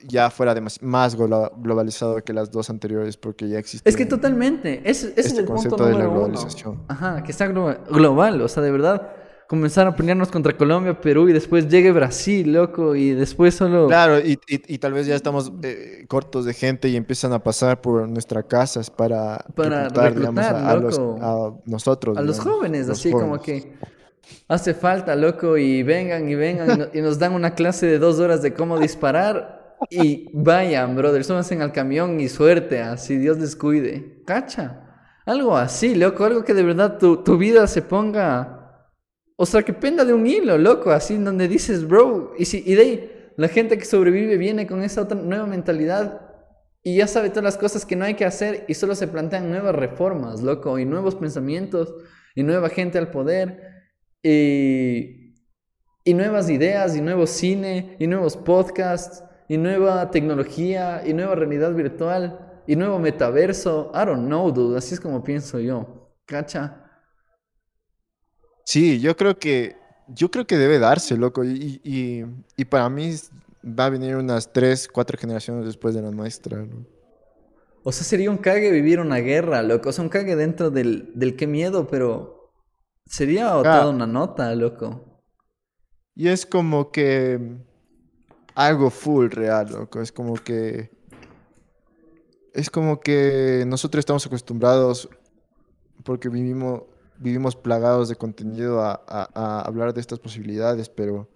ya fuera más glo- globalizado que las dos anteriores, porque ya existe. Es que totalmente. Ese, ese es este el punto concepto de la uno. globalización. Ajá, que está glo- global. O sea, de verdad. Comenzar a pelearnos contra Colombia, Perú y después llegue Brasil, loco. Y después solo. Claro, y, y- y tal vez ya estamos eh, cortos de gente y empiezan a pasar por nuestras casas para, Para reclutar, digamos, a, los- a nosotros. A los jóvenes, los así como que hace falta, loco, y vengan y vengan y no- y nos dan una clase de dos horas de cómo disparar y vayan, brother, súbanse al camión y suerte, así Dios les cuide. Cacha, algo así, loco, algo que de verdad tu, tu vida se ponga, o sea, que penda de un hilo, loco, así donde dices, bro, y, si, y de ahí la gente que sobrevive viene con esa otra nueva mentalidad y ya sabe todas las cosas que no hay que hacer y solo se plantean nuevas reformas, loco, y nuevos pensamientos y nueva gente al poder y, y nuevas ideas y nuevo cine y nuevos podcasts y nueva tecnología y nueva realidad virtual y nuevo metaverso. I don't know, dude, así es como pienso yo. ¿Cacha? Sí, yo creo que, yo creo que debe darse, loco. Y, y, y para mí va a venir unas tres, cuatro generaciones después de la nuestra. ¿no? O sea, sería un cague vivir una guerra, loco. O sea, un cague dentro del, del qué miedo, pero sería Ah. toda una nota, loco. Y es como que algo full real, loco. Es como que. Es como que nosotros estamos acostumbrados, porque vivimos, vivimos plagados de contenido a, a- a hablar de estas posibilidades, pero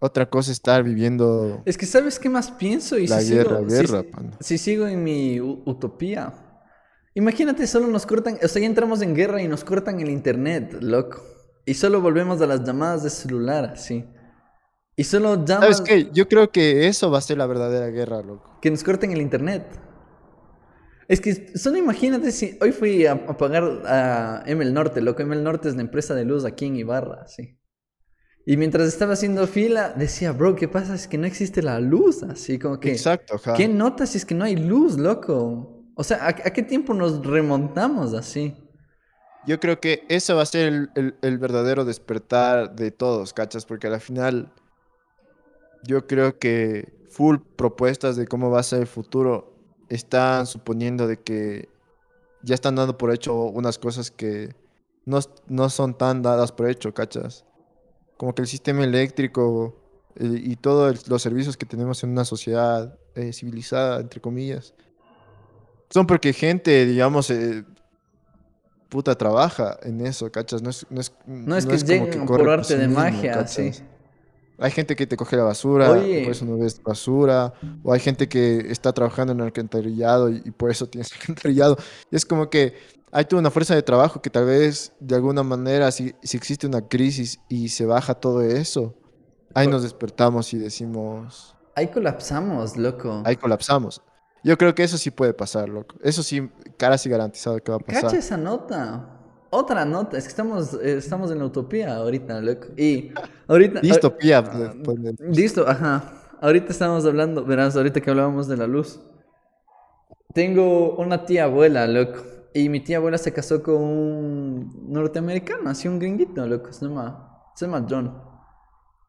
otra cosa es estar viviendo Es que ¿sabes qué más pienso? Y la si guerra, sigo, si- guerra, pana. si sigo en mi utopía. Imagínate, solo nos cortan, o sea, ya entramos en guerra y nos cortan el internet, loco. Y solo volvemos a las llamadas de celular, así. Y solo llamas ¿Sabes qué? Yo creo que eso va a ser la verdadera guerra, loco. que nos corten el internet. Es que solo imagínate si hoy fui a, a pagar a ML Norte, loco. ML Norte es la empresa de luz aquí en Ibarra, sí. Y mientras estaba haciendo fila, decía, bro, ¿qué pasa? Es que no existe la luz, así como que... Exacto, ajá. ¿Qué notas si es que no hay luz, loco? O sea, ¿a, qué tiempo nos remontamos así? Yo creo que eso va a ser el, verdadero despertar de todos, ¿cachas? Porque al final yo creo que full propuestas de cómo va a ser el futuro están suponiendo de que ya están dando por hecho unas cosas que no, no son tan dadas por hecho, ¿cachas? Como que el sistema eléctrico eh, y todos los servicios que tenemos en una sociedad eh, civilizada, entre comillas, son porque gente, digamos, eh, puta trabaja en eso, ¿cachas? No es, no es, No es no que como lleguen corre por por arte sí de mismo, magia, sí. ¿cachas? Hay gente que te coge la basura, Oye. por eso no ves basura, o hay gente que está trabajando en el alcantarillado y, y por eso tienes *laughs* alcantarillado. Y es como que hay toda una fuerza de trabajo que tal vez de alguna manera, si, si existe una crisis y se baja todo eso, ahí nos despertamos y decimos, Ahí colapsamos, loco. ahí colapsamos. Yo creo que eso sí puede pasar, loco. Eso sí, cara sí garantizado que va a pasar. Cacha esa nota. Otra nota. Es que estamos, eh, estamos en la utopía ahorita, loco. Y ahorita... Distopía. ah, pues, Listo, ajá. Ahorita estamos hablando, verás, ahorita que hablábamos de la luz. Tengo una tía abuela, loco. Y mi tía abuela se casó con un norteamericano, así un gringuito, loco. Se llama, se llama John.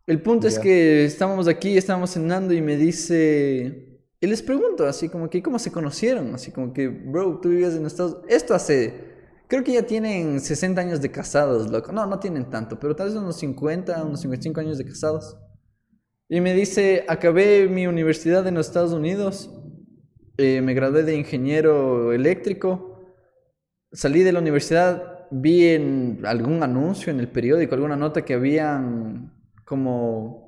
El punto es que estábamos aquí, estábamos cenando y me dice... Y les pregunto, así como que, ¿cómo se conocieron? Así como que, bro, tú vivías en Estados... Esto hace... Creo que ya tienen 60 años de casados, loco. No, no tienen tanto, pero tal vez unos 50, unos 55 años de casados. Y me dice, acabé mi universidad en los Estados Unidos, eh, me gradué de ingeniero eléctrico, salí de la universidad, vi en algún anuncio en el periódico, alguna nota que habían como,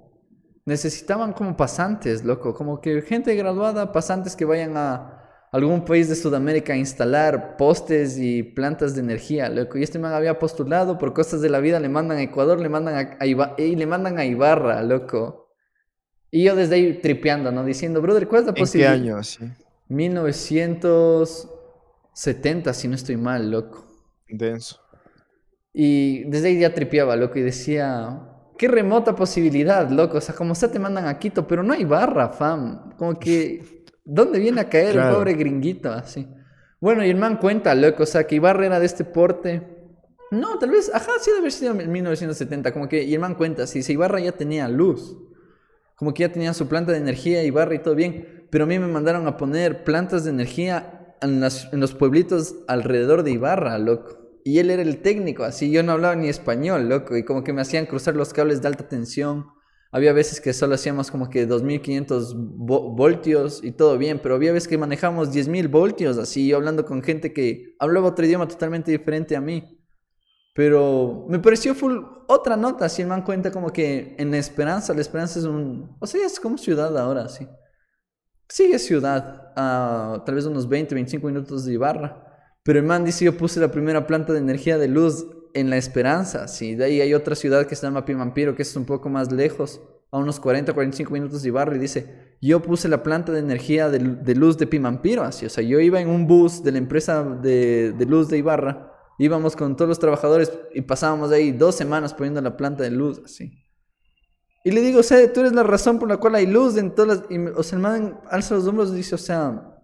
necesitaban como pasantes, loco, como que gente graduada, pasantes que vayan a algún país de Sudamérica a instalar postes y plantas de energía, loco. Y este man había postulado por cosas de la vida, le mandan a Ecuador, le mandan a, a Iba- y le mandan a Ibarra, loco. Y yo desde ahí tripeando, ¿no? Diciendo, brother, ¿cuál es la ¿En qué posibilidad? año? así? 1970, si no estoy mal, loco. Denso. Y desde ahí ya tripeaba, loco, y decía, qué remota posibilidad, loco. O sea, como sea te mandan a Quito, pero no hay barra, fam. Como que ¿Dónde viene a caer el pobre gringuito? Así. Bueno, y el man cuenta, loco, o sea, que Ibarra era de este porte. No, tal vez, ajá, sí debe haber sido en 1970, como que, y el man cuenta, si Ibarra ya tenía luz, como que ya tenía su planta de energía, Ibarra y todo bien, pero a mí me mandaron a poner plantas de energía en, en los pueblitos alrededor de Ibarra, loco. Y él era el técnico, así yo no hablaba ni español, loco, y como que me hacían cruzar los cables de alta tensión había veces que solo hacíamos como que 2500 voltios y todo bien, pero había veces que manejamos 10.000 voltios, así, hablando con gente que hablaba otro idioma totalmente diferente a mí. Pero me pareció full otra nota, si el man cuenta como que en Esperanza, la Esperanza es un... O sea, es como ciudad ahora, sí. Sigue ciudad, a tal vez unos 20, 25 minutos de Ibarra. Pero el man dice, yo puse la primera planta de energía de luz en La Esperanza, sí. De ahí hay otra ciudad que se llama Pimampiro, que es un poco más lejos, a unos 40, 45 minutos de Ibarra, y dice, yo puse la planta de energía de, luz de Pimampiro, así. O sea, yo iba en un bus de la empresa de, luz de Ibarra, íbamos con todos los trabajadores y pasábamos ahí dos semanas poniendo la planta de luz, así. Y le digo, o sea, tú eres la razón por la cual hay luz en todas las... Y, o sea, el man alza los hombros y dice, o sea...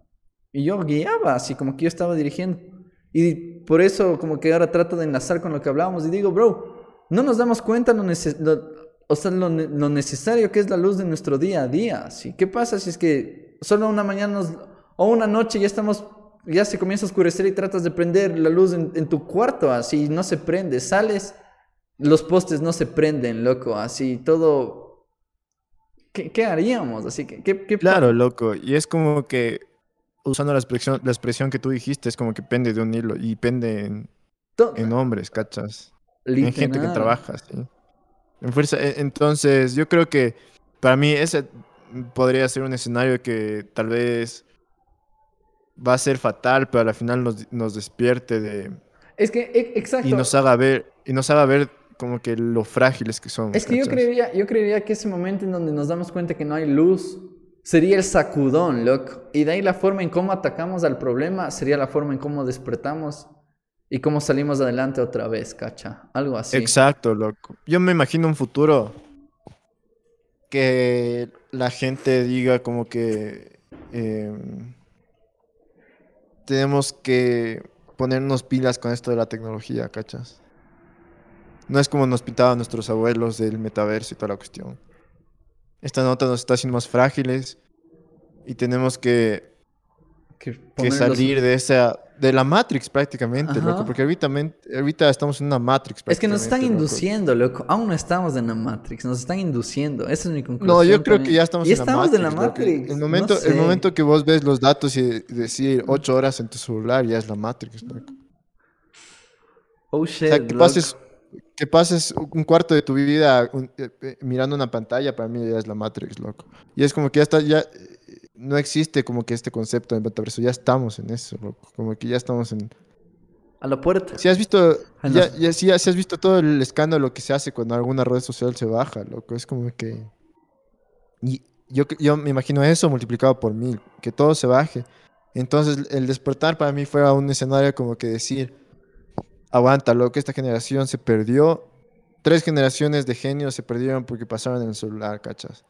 Y yo guiaba, así como que yo estaba dirigiendo. Y por eso como que ahora trato de enlazar con lo que hablábamos y digo, bro, no nos damos cuenta lo, o sea, lo, necesario que es la luz de nuestro día a día. ¿sí? ¿Qué pasa si es que solo una mañana o una noche ya estamos, ya se comienza a oscurecer y tratas de prender la luz en, tu cuarto, así no se prende, sales, los postes no se prenden, loco, así todo... ¿Qué, qué haríamos? Así que, ¿qué, qué claro, loco, y es como que usando la expresión, la expresión que tú dijiste, es como que pende de un hilo y pende en, en hombres, ¿cachas? En gente que trabaja, sí. En fuerza. E, entonces, yo creo que para mí ese podría ser un escenario que tal vez va a ser fatal, pero al final nos, nos despierte de... Es que, e, exacto. Y nos haga ver, y nos haga ver como que lo frágiles que somos. Es que yo creería, yo creería que ese momento en donde nos damos cuenta que no hay luz sería el sacudón, loco. Y de ahí la forma en cómo atacamos al problema sería la forma en cómo despertamos y cómo salimos adelante otra vez, cacha. Algo así. Exacto, loco. Yo me imagino un futuro que la gente diga como que em, tenemos que ponernos pilas con esto de la tecnología, cachas. No es como nos pintaban nuestros abuelos del metaverso y toda la cuestión esta nota nos está haciendo más frágiles y tenemos que, que, salir de esa de la Matrix prácticamente, loco, porque ahorita, ahorita estamos en una Matrix. Es que nos están induciendo, loco. Aún no estamos en la Matrix, nos están induciendo. Esa es mi conclusión. No, yo creo que ya estamos, en, la en la Matrix. El momento, el momento que vos ves los datos y decir ocho horas en tu celular, ya es la Matrix, loco. Oh shit. O sea, que pases que pases un cuarto de tu vida eh, eh, mirando una pantalla, para mí ya es la Matrix, loco. Y es como que ya está, ya no existe como que este concepto de metaverso, ya estamos en eso, loco. Como que ya estamos en... A la puerta. Si has visto, ya, ya, si, has visto todo el escándalo que se hace cuando alguna red social se baja, loco. Es como que... Y yo, yo me imagino eso multiplicado por mil, que todo se baje. Entonces el despertar para mí fue un escenario como que decir aguanta, lo que esta generación se perdió. Tres generaciones de genios se perdieron porque pasaron en el celular, ¿cachas?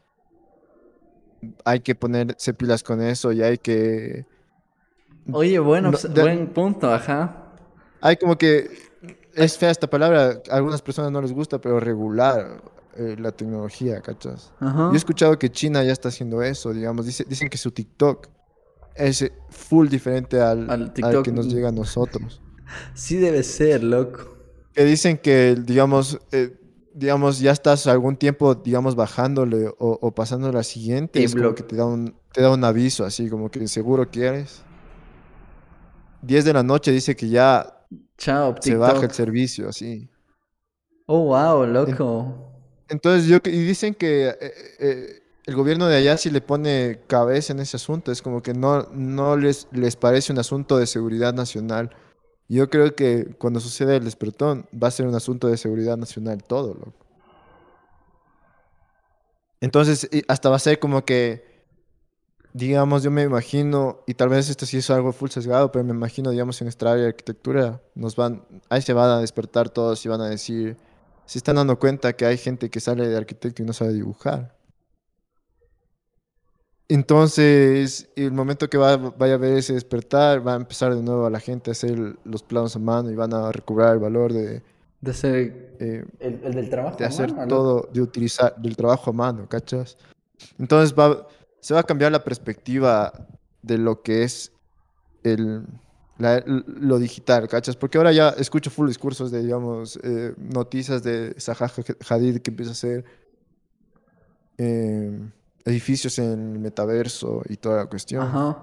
Hay que ponerse pilas con eso y hay que... Oye, bueno, pues, buen punto, ajá. Hay como que... Es fea esta palabra, a algunas personas no les gusta, pero regular eh, la tecnología, ¿cachas? Yo he escuchado que China ya está haciendo eso, digamos. dicen que su TikTok es full diferente al, al que nos llega a nosotros. Sí debe ser, loco. Que dicen que, digamos, eh, digamos, ya estás algún tiempo, digamos, bajándole o, pasando la siguiente. es como que te da, un, te da un aviso, así como que seguro quieres. 10 de la noche dice que ya Chao, se baja el servicio, así. Oh, wow, loco. Entonces, yo, y dicen que eh, eh, el gobierno de allá sí le pone cabeza en ese asunto. Es como que no, no les, les parece un asunto de seguridad nacional yo creo que cuando sucede el despertón va a ser un asunto de seguridad nacional todo, loco. Entonces, hasta va a ser como que, digamos, yo me imagino, y tal vez esto sí es algo full sesgado, pero me imagino, digamos, en nuestra área de arquitectura, nos van, ahí se van a despertar todos y van a decir, se están dando cuenta que hay gente que sale de arquitecto y no sabe dibujar. Entonces, el momento que va, vaya a ver ese despertar, va a empezar de nuevo a la gente a hacer los planos a mano y van a recobrar el valor de, De hacer eh, el, el del trabajo. de a hacer mano, todo, de utilizar del trabajo a mano, ¿cachas? Entonces va, se va a cambiar la perspectiva de lo que es el, la- lo digital, ¿cachas? Porque ahora ya escucho full discursos de, digamos, eh, noticias de Zaha Hadid que empieza a hacer eh, edificios en el metaverso y toda la cuestión. Ajá.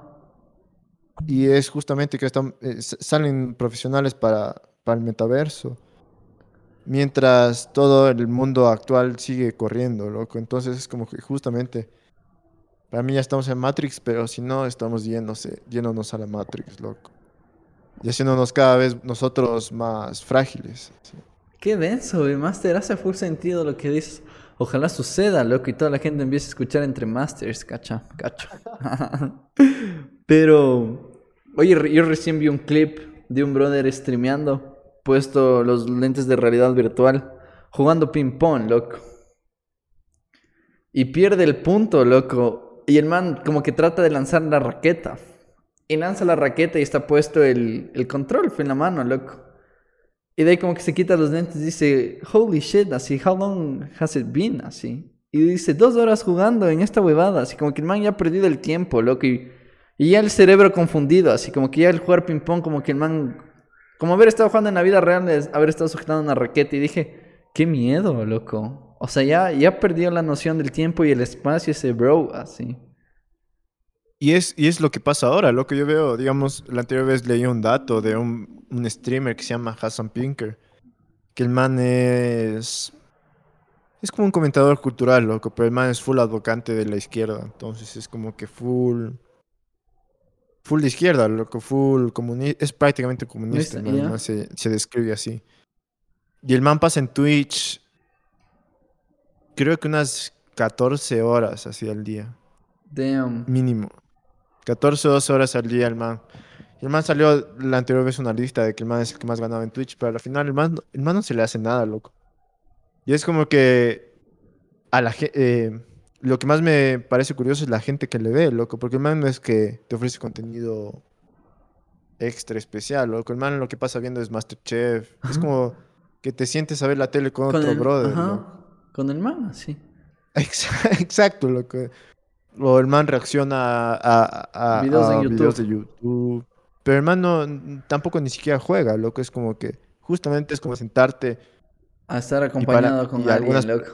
Y es justamente que están, eh, salen profesionales para, para el metaverso. Mientras todo el mundo actual sigue corriendo, loco. Entonces es como que justamente, para mí ya estamos en Matrix, pero si no, estamos yéndose, yéndonos a la Matrix, loco. Y haciéndonos cada vez nosotros más frágiles. sí. Qué denso. Master, hace full sentido lo que dices. Ojalá suceda, loco, y toda la gente empiece a escuchar entre Masters, cacha, cacho. *laughs* Pero, oye, yo recién vi un clip de un brother streameando, puesto los lentes de realidad virtual, jugando ping-pong, loco. Y pierde el punto, loco. Y el man como que trata de lanzar la raqueta. Y lanza la raqueta y está puesto el, el control en la mano, loco. Y de ahí como que se quita los lentes y dice, holy shit, así, how long has it been, así. Y dice, dos horas jugando en esta huevada, así como que el man ya ha perdido el tiempo, loco, y, y ya el cerebro confundido, así como que ya el jugar ping pong, como que el man, como haber estado jugando en la vida real, es haber estado sujetando una raqueta, y dije, qué miedo, loco. O sea, ya, ya perdió la noción del tiempo y el espacio ese bro, así. Y es, y es lo que pasa ahora, lo que yo veo, digamos, la anterior vez leí un dato de un, un streamer que se llama Hassan Pinker, que el man es... Es como un comentador cultural, loco, pero el man es full advocante de la izquierda, entonces es como que full... Full de izquierda, loco, full comunista, es prácticamente comunista, man, ya. man se, se describe así. Y el man pasa en Twitch, creo que unas 14 horas así al día. Damn. Mínimo. 14 o 12 horas al día el man. Y el man salió la anterior vez una lista de que el man es el que más ganaba en Twitch, pero al final el man, el man no se le hace nada, loco. Y es como que a la gente... lo que más me parece curioso es la gente que le ve, loco, porque el man no es que te ofrece contenido extra especial, loco. El man lo que pasa viendo es Masterchef. Es Ajá. como que te sientes a ver la tele con, Con otro el, brother, ajá, loco. con el man. *laughs* Exa- Exacto, lo que. O el man reacciona a, a- a- Videos de a YouTube. videos de YouTube. Pero el man no, tampoco ni siquiera juega, loco. Es como que justamente es como sentarte A estar acompañado con alguien, algunas- loco.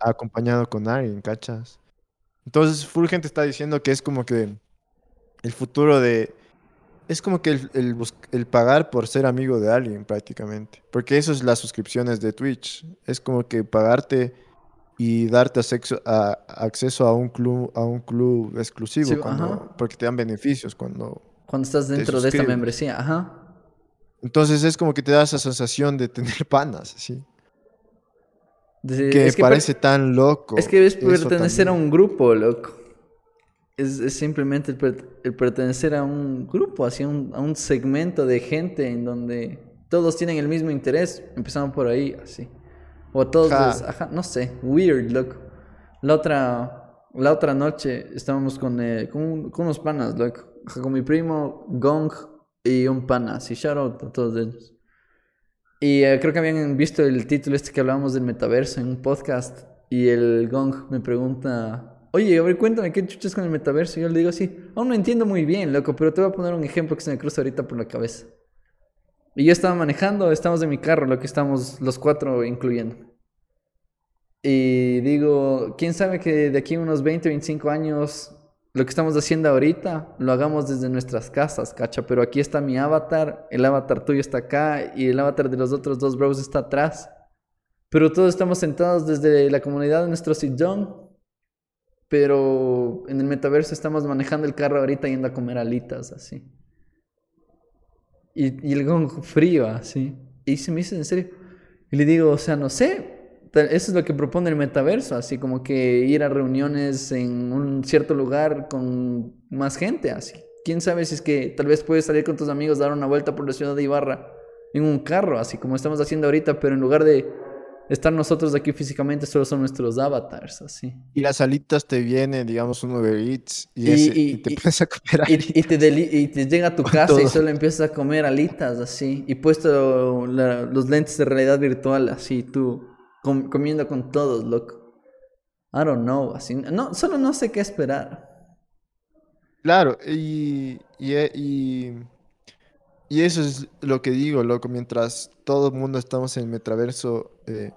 acompañado con alguien, ¿cachas? Entonces, full gente está diciendo que es como que el futuro de. Es como que el, el el pagar por ser amigo de alguien, prácticamente. Porque eso es las suscripciones de Twitch. Es como que pagarte y darte acceso a, acceso a un club, a un club exclusivo. Sí, cuando- porque te dan beneficios cuando. Cuando estás dentro de esta membresía, ajá. Entonces es como que te da esa sensación de tener *laughs* panas. De- Que es que parece tan loco. Es que es pertenecer a un grupo, loco. Es, es simplemente el, per- el pertenecer a un grupo, así, a un, a un segmento de gente en donde todos tienen el mismo interés. Empezamos por ahí, así. O a todos Ajá. les- ajá, no sé, weird, loco. La otra, la otra noche estábamos con, eh, con, con unos panas, loco. Con mi primo, Gong y un pana, así, shout out a todos ellos. Y eh, creo que habían visto el título este que hablábamos del metaverso en un podcast. Y el Gong me pregunta, oye, a ver, cuéntame qué chuchas con el metaverso. Y yo le digo así, aún no entiendo muy bien, loco, pero te voy a poner un ejemplo que se me cruza ahorita por la cabeza. Y yo estaba manejando, estamos en mi carro, lo que estamos los cuatro incluyendo. Y digo, quién sabe que de aquí a unos 20, 25 años, lo que estamos haciendo ahorita, lo hagamos desde nuestras casas, cacha. Pero aquí está mi avatar, el avatar tuyo está acá y el avatar de los otros dos bros está atrás. Pero todos estamos sentados desde la comunidad de nuestro sillón. Pero en el metaverso estamos manejando el carro ahorita yendo a comer alitas, así. Y, el gong frío, así. Y se me dice en serio. Y le digo, o sea, no sé. Eso es lo que propone el metaverso, así como que ir a reuniones en un cierto lugar con más gente, así. Quién sabe si es que tal vez puedes salir con tus amigos, dar una vuelta por la ciudad de Ibarra en un carro, así como estamos haciendo ahorita, pero en lugar de estar nosotros aquí físicamente solo son nuestros avatars, así. Y las alitas te vienen, digamos, un Uber Eats y, Y- ese- y- y te empiezas a comer alitas. y te llega a tu *laughs* casa y solo empiezas a comer alitas así. Y puesto la- los lentes de realidad virtual así, tú com- comiendo con todos, loco. I don't know, así. No, solo no sé qué esperar. Claro, y, y, e- y, y eso es lo que digo, loco, mientras todo el mundo estamos en el metaverso, eh,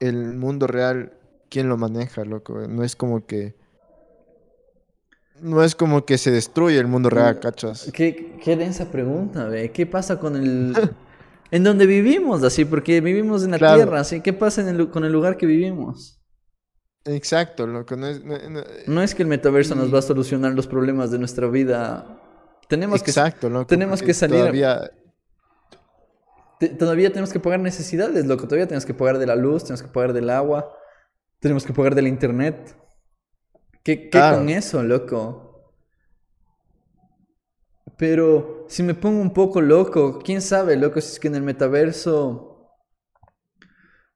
el mundo real, ¿quién lo maneja, loco? No es como que... No es como que se destruye el mundo real, ¿cachas? Qué, qué densa pregunta, ve. ¿Qué pasa con el... *laughs* en donde vivimos, así? Porque vivimos en la Claro. tierra, así. ¿Qué pasa en el con el lugar que vivimos? Exacto, loco, no es... no- no- No es que el metaverso nos va a solucionar los problemas de nuestra vida. Tenemos que... Exacto, loco, tenemos que salir- Todavía, te- todavía tenemos que pagar necesidades, loco. Todavía tenemos que pagar de la luz, tenemos que pagar del agua, tenemos que pagar del internet. ¿Qué, qué Claro. con eso, loco? Pero si me pongo un poco loco, quién sabe, loco, si es que en el metaverso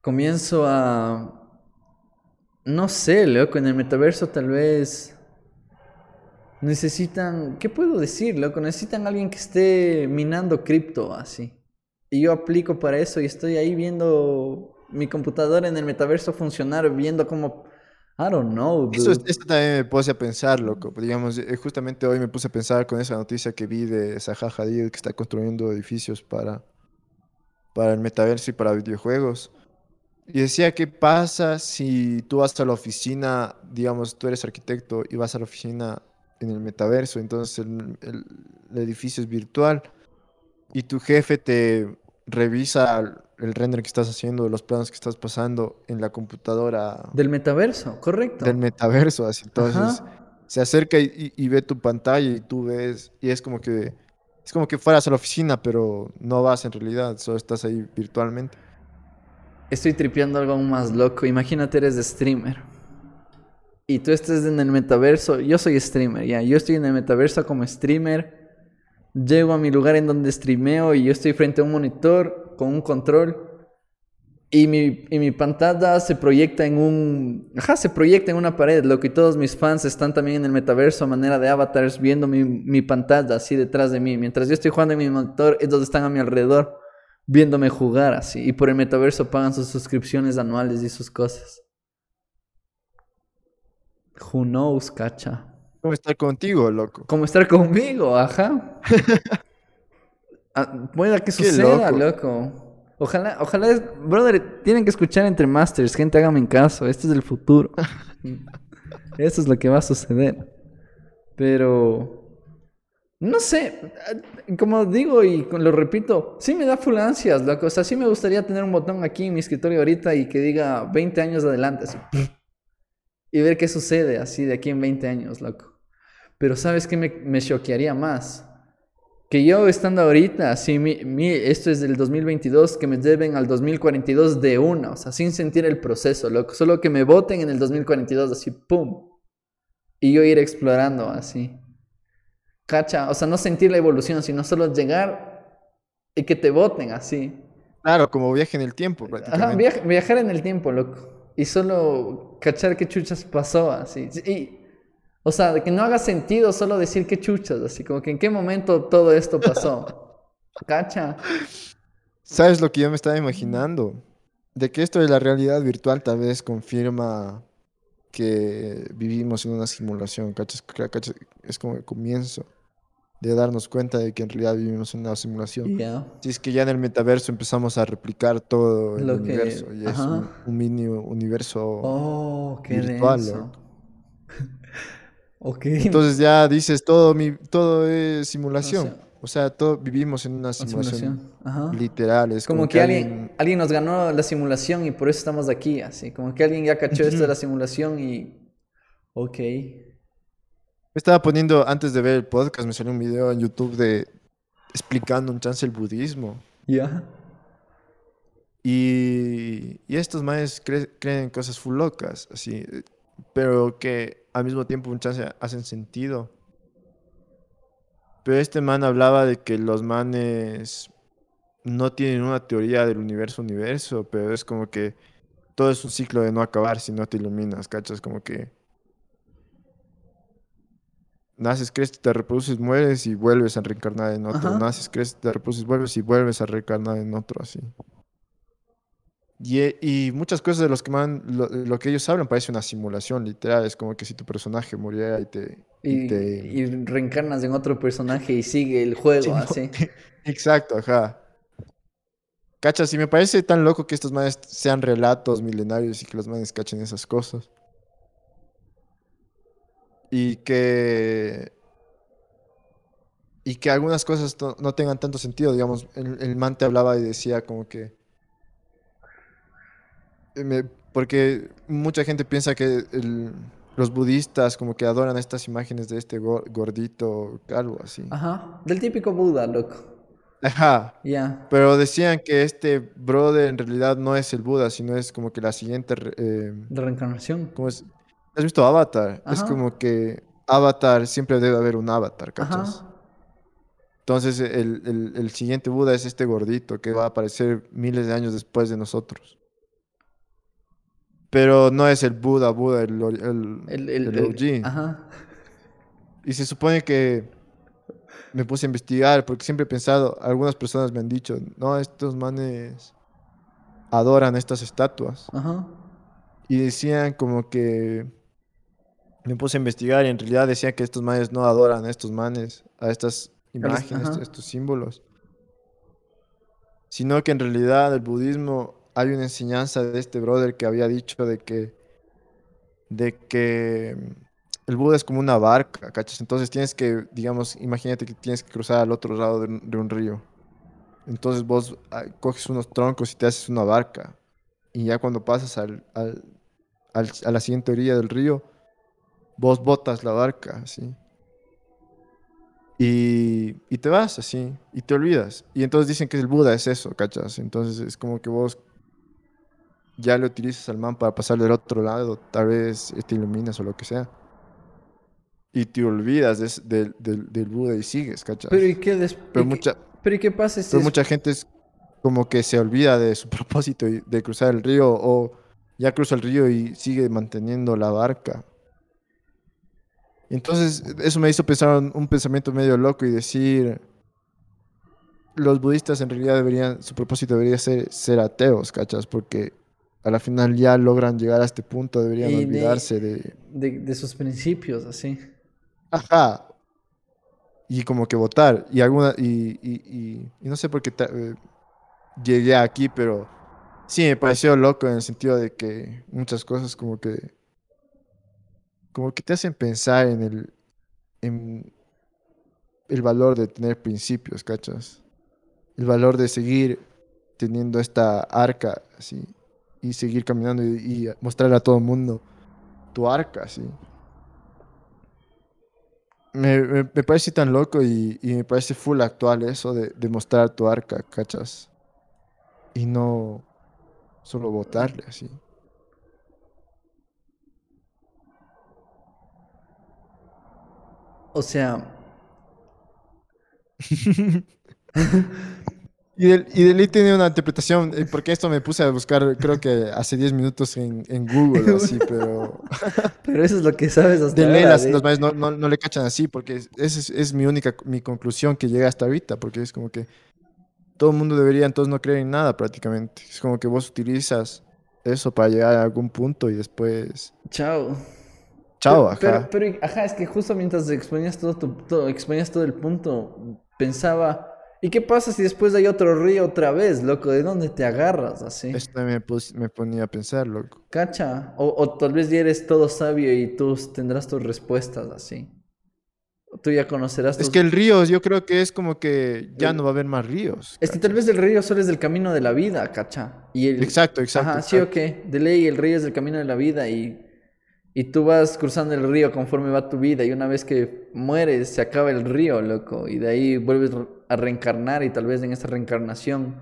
comienzo a... No sé, loco, en el metaverso tal vez necesitan... ¿Qué puedo decir, loco? Necesitan alguien que esté minando cripto, así. Y yo aplico para eso y estoy ahí viendo mi computadora en el metaverso funcionar, viendo cómo... I don't know, Eso, eso también me puse a pensar, loco. Digamos, eh, justamente hoy me puse a pensar con esa noticia que vi de Zaha Hadid que está construyendo edificios para, para el metaverso y para videojuegos. Y decía, ¿qué pasa si tú vas a la oficina, digamos, tú eres arquitecto y vas a la oficina en el metaverso, entonces el, el- el edificio es virtual y tu jefe te revisa el- render que estás haciendo, los planos que estás pasando en la computadora Del metaverso, correcto. del metaverso, así. Entonces Ajá. se acerca y, y- y ve tu pantalla y tú ves, y es como que es como que fueras a la oficina, pero no vas en realidad, solo estás ahí virtualmente. Estoy tripeando algo aún más loco. Imagínate, eres de streamer. Y tú estés en el metaverso. Yo soy streamer, ya. Yo estoy en el metaverso como streamer. Llego a mi lugar en donde streameo y yo estoy frente a un monitor con un control. Y mi, y mi pantalla se proyecta en un... Ajá, se proyecta en una pared, loco. Y todos mis fans están también en el metaverso a manera de avatars viendo mi, mi pantalla así detrás de mí. Mientras yo estoy jugando en mi monitor, ellos están a mi alrededor viéndome jugar así. Y por el metaverso pagan sus suscripciones anuales y sus cosas. Who knows, cacha. ¿Cómo estar contigo, loco? Como estar conmigo, ajá. *laughs* Ah, pueda que suceda, loco. loco. Ojalá, ojalá, es- brother, tienen que escuchar entre masters, gente, hágame en caso, este es el futuro. *laughs* Eso es lo que va a suceder. Pero, no sé, como digo y lo repito, sí me da full ansias, loco. O sea, sí me gustaría tener un botón aquí en mi escritorio ahorita y que diga 20 años adelante, así, y ver qué sucede así de aquí en 20 años, loco. Pero ¿sabes qué me, me choquearía más? Que yo estando ahorita, así, mi, mi- esto es del 2022, que me lleven al 2042 de una, o sea, sin sentir el proceso, loco. Solo que me voten en el 2042, así, ¡pum! Y yo ir explorando así. Cacha, o sea, no sentir la evolución, sino solo llegar y que te voten así. Claro, como viaje en el tiempo, Ajá, prácticamente. viaj- viajar en el tiempo, loco. Y solo cachar qué chuchas pasó, así. Y, o sea, de que no haga sentido solo decir qué chuchas, así como que en qué momento todo esto pasó. *laughs* Cacha. ¿Sabes lo que yo me estaba imaginando? De que esto de la realidad virtual tal vez confirma que vivimos en una simulación, ¿cachas? Ca- cachas? Es como el comienzo de darnos cuenta de que en realidad vivimos en una simulación. Ya. Si es que ya en el metaverso empezamos a replicar todo el Lo que- universo y es un, un mini universo. Oh, qué Virtual, denso. loco. *laughs* ok. Entonces ya dices todo mi todo es simulación. sea, O sea, todo vivimos en una simulación, simulación. Ajá. literal. Es Como que alguien, alguien nos ganó la simulación y por eso estamos aquí, así. Como que alguien ya cachó esto de la simulación y. Ok. Me estaba poniendo, antes de ver el podcast, me salió un video en YouTube de explicando un chance el budismo. Ya. Y, y estos maes cre- creen cosas full locas, así, pero que al mismo tiempo un chance hacen sentido. Pero este man hablaba de que los manes no tienen una teoría del universo universo, pero es como que todo es un ciclo de no acabar si no te iluminas, ¿cachas? Como que naces, creces, te reproduces, mueres y vuelves a reencarnar en otro. Ajá. Naces, creces, te reproduces, vuelves y vuelves a reencarnar en otro, así. Y, y muchas cosas de los que man- lo, lo que ellos hablan parece una simulación, literal. Es como que si tu personaje muriera y te... y Y, te- y reencarnas en otro personaje y sigue el juego Sí, no, así. *laughs* Exacto, ajá. Cachas, y me parece tan loco que estos manes sean relatos milenarios y que los manes cachen esas cosas. Y que. Y que algunas cosas no, no tengan tanto sentido. Digamos, el, el man te hablaba y decía como que. eh, me- porque mucha gente piensa que el- los budistas como que adoran estas imágenes de este go- gordito calvo, así. Ajá. Del típico Buda, loco. Ajá. Ya. Pero decían que este brother en realidad no es el Buda, sino es como que la siguiente... eh, reencarnación. ¿cómo es? ¿Has visto Avatar? Es Ajá. como que Avatar, siempre debe haber un Avatar, ¿cachas? Ajá. Entonces el, el- el siguiente Buda es este gordito que va a aparecer miles de años después de nosotros. Pero no es el Buda, Buda, el, ori- el, El, el, el el- OG. Ajá. Y se supone que me puse a investigar porque siempre he pensado, algunas personas me han dicho, no, estos manes adoran estas estatuas. Ajá. Y decían como que me puse a investigar y en realidad decían que estos manes no adoran a estos manes, a estas imágenes, a estos símbolos. Sino que en realidad el budismo hay una enseñanza de este brother que había dicho de que de que el Buda es como una barca, ¿cachas? Entonces tienes que, digamos, imagínate que tienes que cruzar al otro lado de un, de un río. Entonces vos ah, coges unos troncos y te haces una barca. Y ya cuando pasas al, al- al- a la siguiente orilla del río, vos botas la barca, así. Y, y te vas así, y te olvidas. Y entonces dicen que el Buda es eso, ¿cachas? Entonces es como que vos ya le utilizas al man para pasar del otro lado, tal vez te iluminas o lo que sea. Y te olvidas de del, Buda y sigues, ¿cachas? Pero ¿y qué des- Pero y qué- mucha, pero ¿y qué pasa si pero es- mucha gente es como que se olvida de su *laughs* propósito de cruzar el río o ya cruza el río y sigue manteniendo la barca. Entonces, eso me hizo pensar un, un pensamiento medio loco y decir, los budistas en realidad deberían, su propósito debería ser ser ateos, ¿cachas? Porque a la final ya logran llegar a este punto, deberían Y de- olvidarse de... de, de sus principios, así? Ajá. Y como que votar. Y alguna. Y, y, y- y no sé por qué ta- eh, llegué aquí, pero sí me pareció loco en el sentido de que muchas cosas como que. Como que te hacen pensar en el. en el valor de tener principios, ¿cachas? El valor de seguir teniendo esta arca así. Y seguir caminando y, mostrarle a todo el mundo tu arca, así. Me, me- parece tan loco y, me parece full actual eso de, de mostrar tu arca, ¿cachas? Y no solo votarle así. O sea, *laughs* Y del, y del I tiene una interpretación, eh, porque esto me puse a buscar, creo que hace 10 minutos en, en Google, así, *laughs* pero pero eso es lo que sabes hasta ahora, las- de- los no, no, no le cachan así, porque es- esa es, es mi única, mi conclusión que llega hasta ahorita, porque es como que todo el mundo debería entonces no creer en nada prácticamente. Es como que vos utilizas eso para llegar a algún punto y después... Chao. Chao, Pero- ajá. Pero, pero, ajá, es que justo mientras exponías todo, tu- todo, exponías todo el punto, pensaba, ¿y qué pasa si después hay otro río otra vez, loco? ¿De dónde te agarras así? Esto me, pus- me ponía a pensar, loco. ¿Cacha? O, o tal vez ya eres todo sabio y tú tendrás tus respuestas así. Tú ya conocerás Es tus- que el río, yo creo que es como que ya El- no va a haber más ríos. Es que tal vez el río solo es del camino de la vida, ¿cacha? Y el... Exacto, exacto. Ajá, sí o exacto. qué. De ley el río es el camino de la vida y, y tú vas cruzando el río conforme va tu vida y una vez que mueres se acaba el río, loco. Y de ahí vuelves a reencarnar y tal vez en esta reencarnación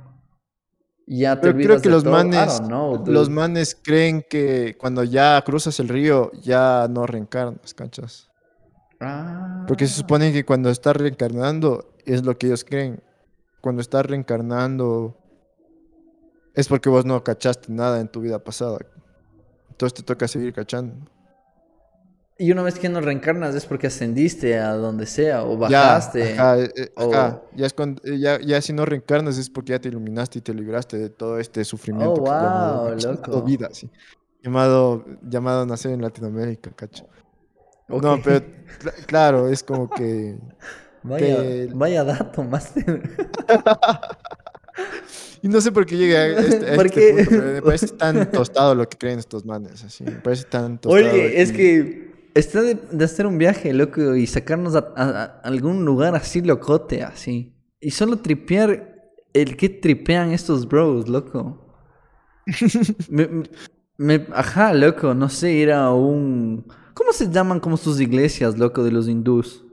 ya te Pero creo olvidas que de los todo. Manes, know, los manes creen que cuando ya cruzas el río ya no reencarnas, ¿cachas? Ah. Porque se supone que cuando estás reencarnando es lo que ellos creen. cuando estás reencarnando es porque vos no cachaste nada en tu vida pasada. Entonces te toca seguir cachando. Y una vez que no reencarnas es porque ascendiste a donde sea o bajaste. Ya, ajá, eh, o- ajá. Ya, es cuando- eh, ya, ya si no reencarnas es porque ya te iluminaste y te libraste de todo este sufrimiento. Oh, wow, llamado loco. vida, sí. Llamado, llamado nacer en Latinoamérica, cacho. No, pero cl- claro, es como que... *laughs* Vaya, vaya dato, Master. *laughs* Y no sé por qué llegué a este, a *laughs* ¿Por este qué? punto, pero me parece tan tostado lo que creen estos manes, así. Me parece tan tostado. Oye, es que está de, de hacer un viaje, loco, y sacarnos a, a- a algún lugar así locote, así. Y solo tripear el que tripean estos bros, loco. *laughs* me, me- ajá, loco, no sé, ir a un... ¿Cómo se llaman como sus iglesias, loco, de los hindús?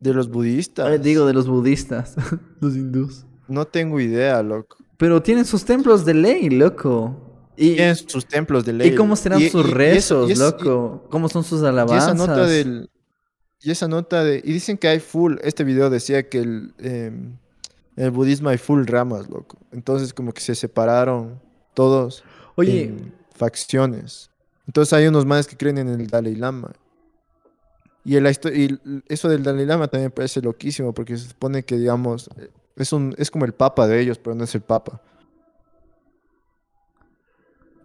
De los budistas. Digo, de los budistas, *laughs* los hindús. No tengo idea, loco. Pero tienen sus templos de ley, loco. Y, Tienen sus templos de ley. ¿Y cómo serán Y- sus y- y eso- rezos, loco? ¿Cómo son sus Y, y alabanzas? esa nota del... Y esa nota de... Y dicen que hay full... Este video decía que el, em, en el budismo hay full ramas, loco. Entonces como que se separaron todos Oye, en facciones. Entonces hay unos manes que creen en el Dalai Lama. Y, el, y eso del Dalai Lama también me parece loquísimo porque se supone que, digamos, eh, es, un, es como el papa de ellos, pero no es el papa.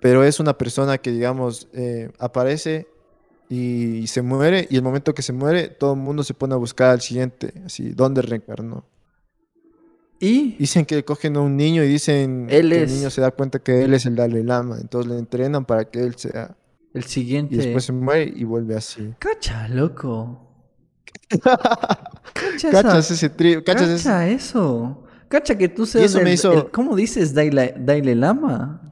Pero es una persona que, digamos, eh, aparece y se muere y el momento que se muere todo el mundo se pone a buscar al siguiente, así, ¿dónde reencarnó? ¿y? Dicen que cogen a un niño y dicen Él que es- el niño se da cuenta que él es el Dalai Lama, entonces le entrenan para que él sea El y siguiente. después se muere y vuelve así. Cacha, loco. Cacha, ¿Cachas ese trío? ¿Cachas ese? Cacha eso. Cacha que tú seas eso me hizo- el- ¿Cómo dices Dalai Lama?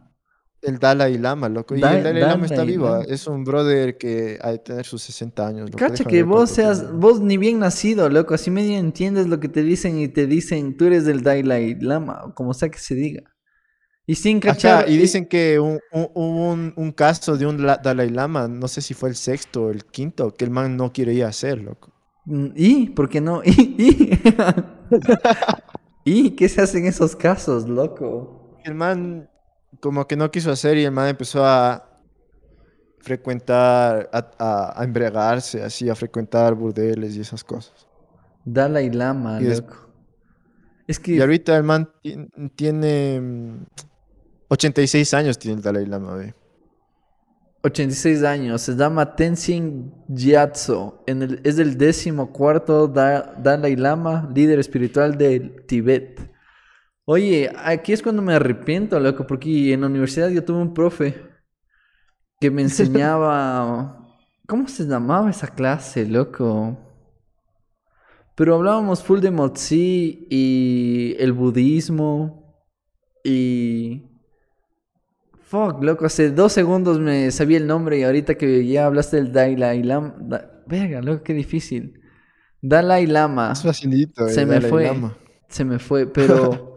El Dalai Lama, loco. Y el Dalai Lama está Dalai vivo. Lama. Es un brother que ha de tener sus 60 años. loco. Cacha que vos seas, vos ni bien nacido, loco. Así medio entiendes lo que te dicen y te dicen tú eres del Dalai Lama, o como sea que se diga. Y sin Ajá, cachar. y dicen que un- hubo un, un caso de un la- Dalai Lama, no sé si fue el sexto o el quinto, que el man no quiere ir a hacer, loco. Mm, ¿Y? ¿Por qué no? *laughs* ¿Y? ¿Y? *laughs* ¿Y? ¿Qué se hace en esos casos, loco? El man como que no quiso hacer y el man empezó a frecuentar, a, a, a embriagarse, así, a frecuentar burdeles y esas cosas. Dalai Lama, Y loco. Es Y que ahorita el man ti- tiene mm, 86 años, tiene el Dalai Lama, ve. 86 años, se llama Tenzin Gyatso, en el, es el décimo cuarto Da- Dalai Lama, líder espiritual del Tíbet. Oye, aquí es cuando me arrepiento, loco, porque en la universidad yo tuve un profe que me enseñaba... *laughs* ¿Cómo se llamaba esa clase, loco? Pero hablábamos full de Motsi y el budismo y... Fuck, loco, hace dos segundos me sabía el nombre y ahorita que ya hablaste del Dalai Lama... Da- Verga, loco, qué difícil. Dalai Lama. Es facilito, Se el me Dalai fue. Lama. Se me fue, pero... *laughs*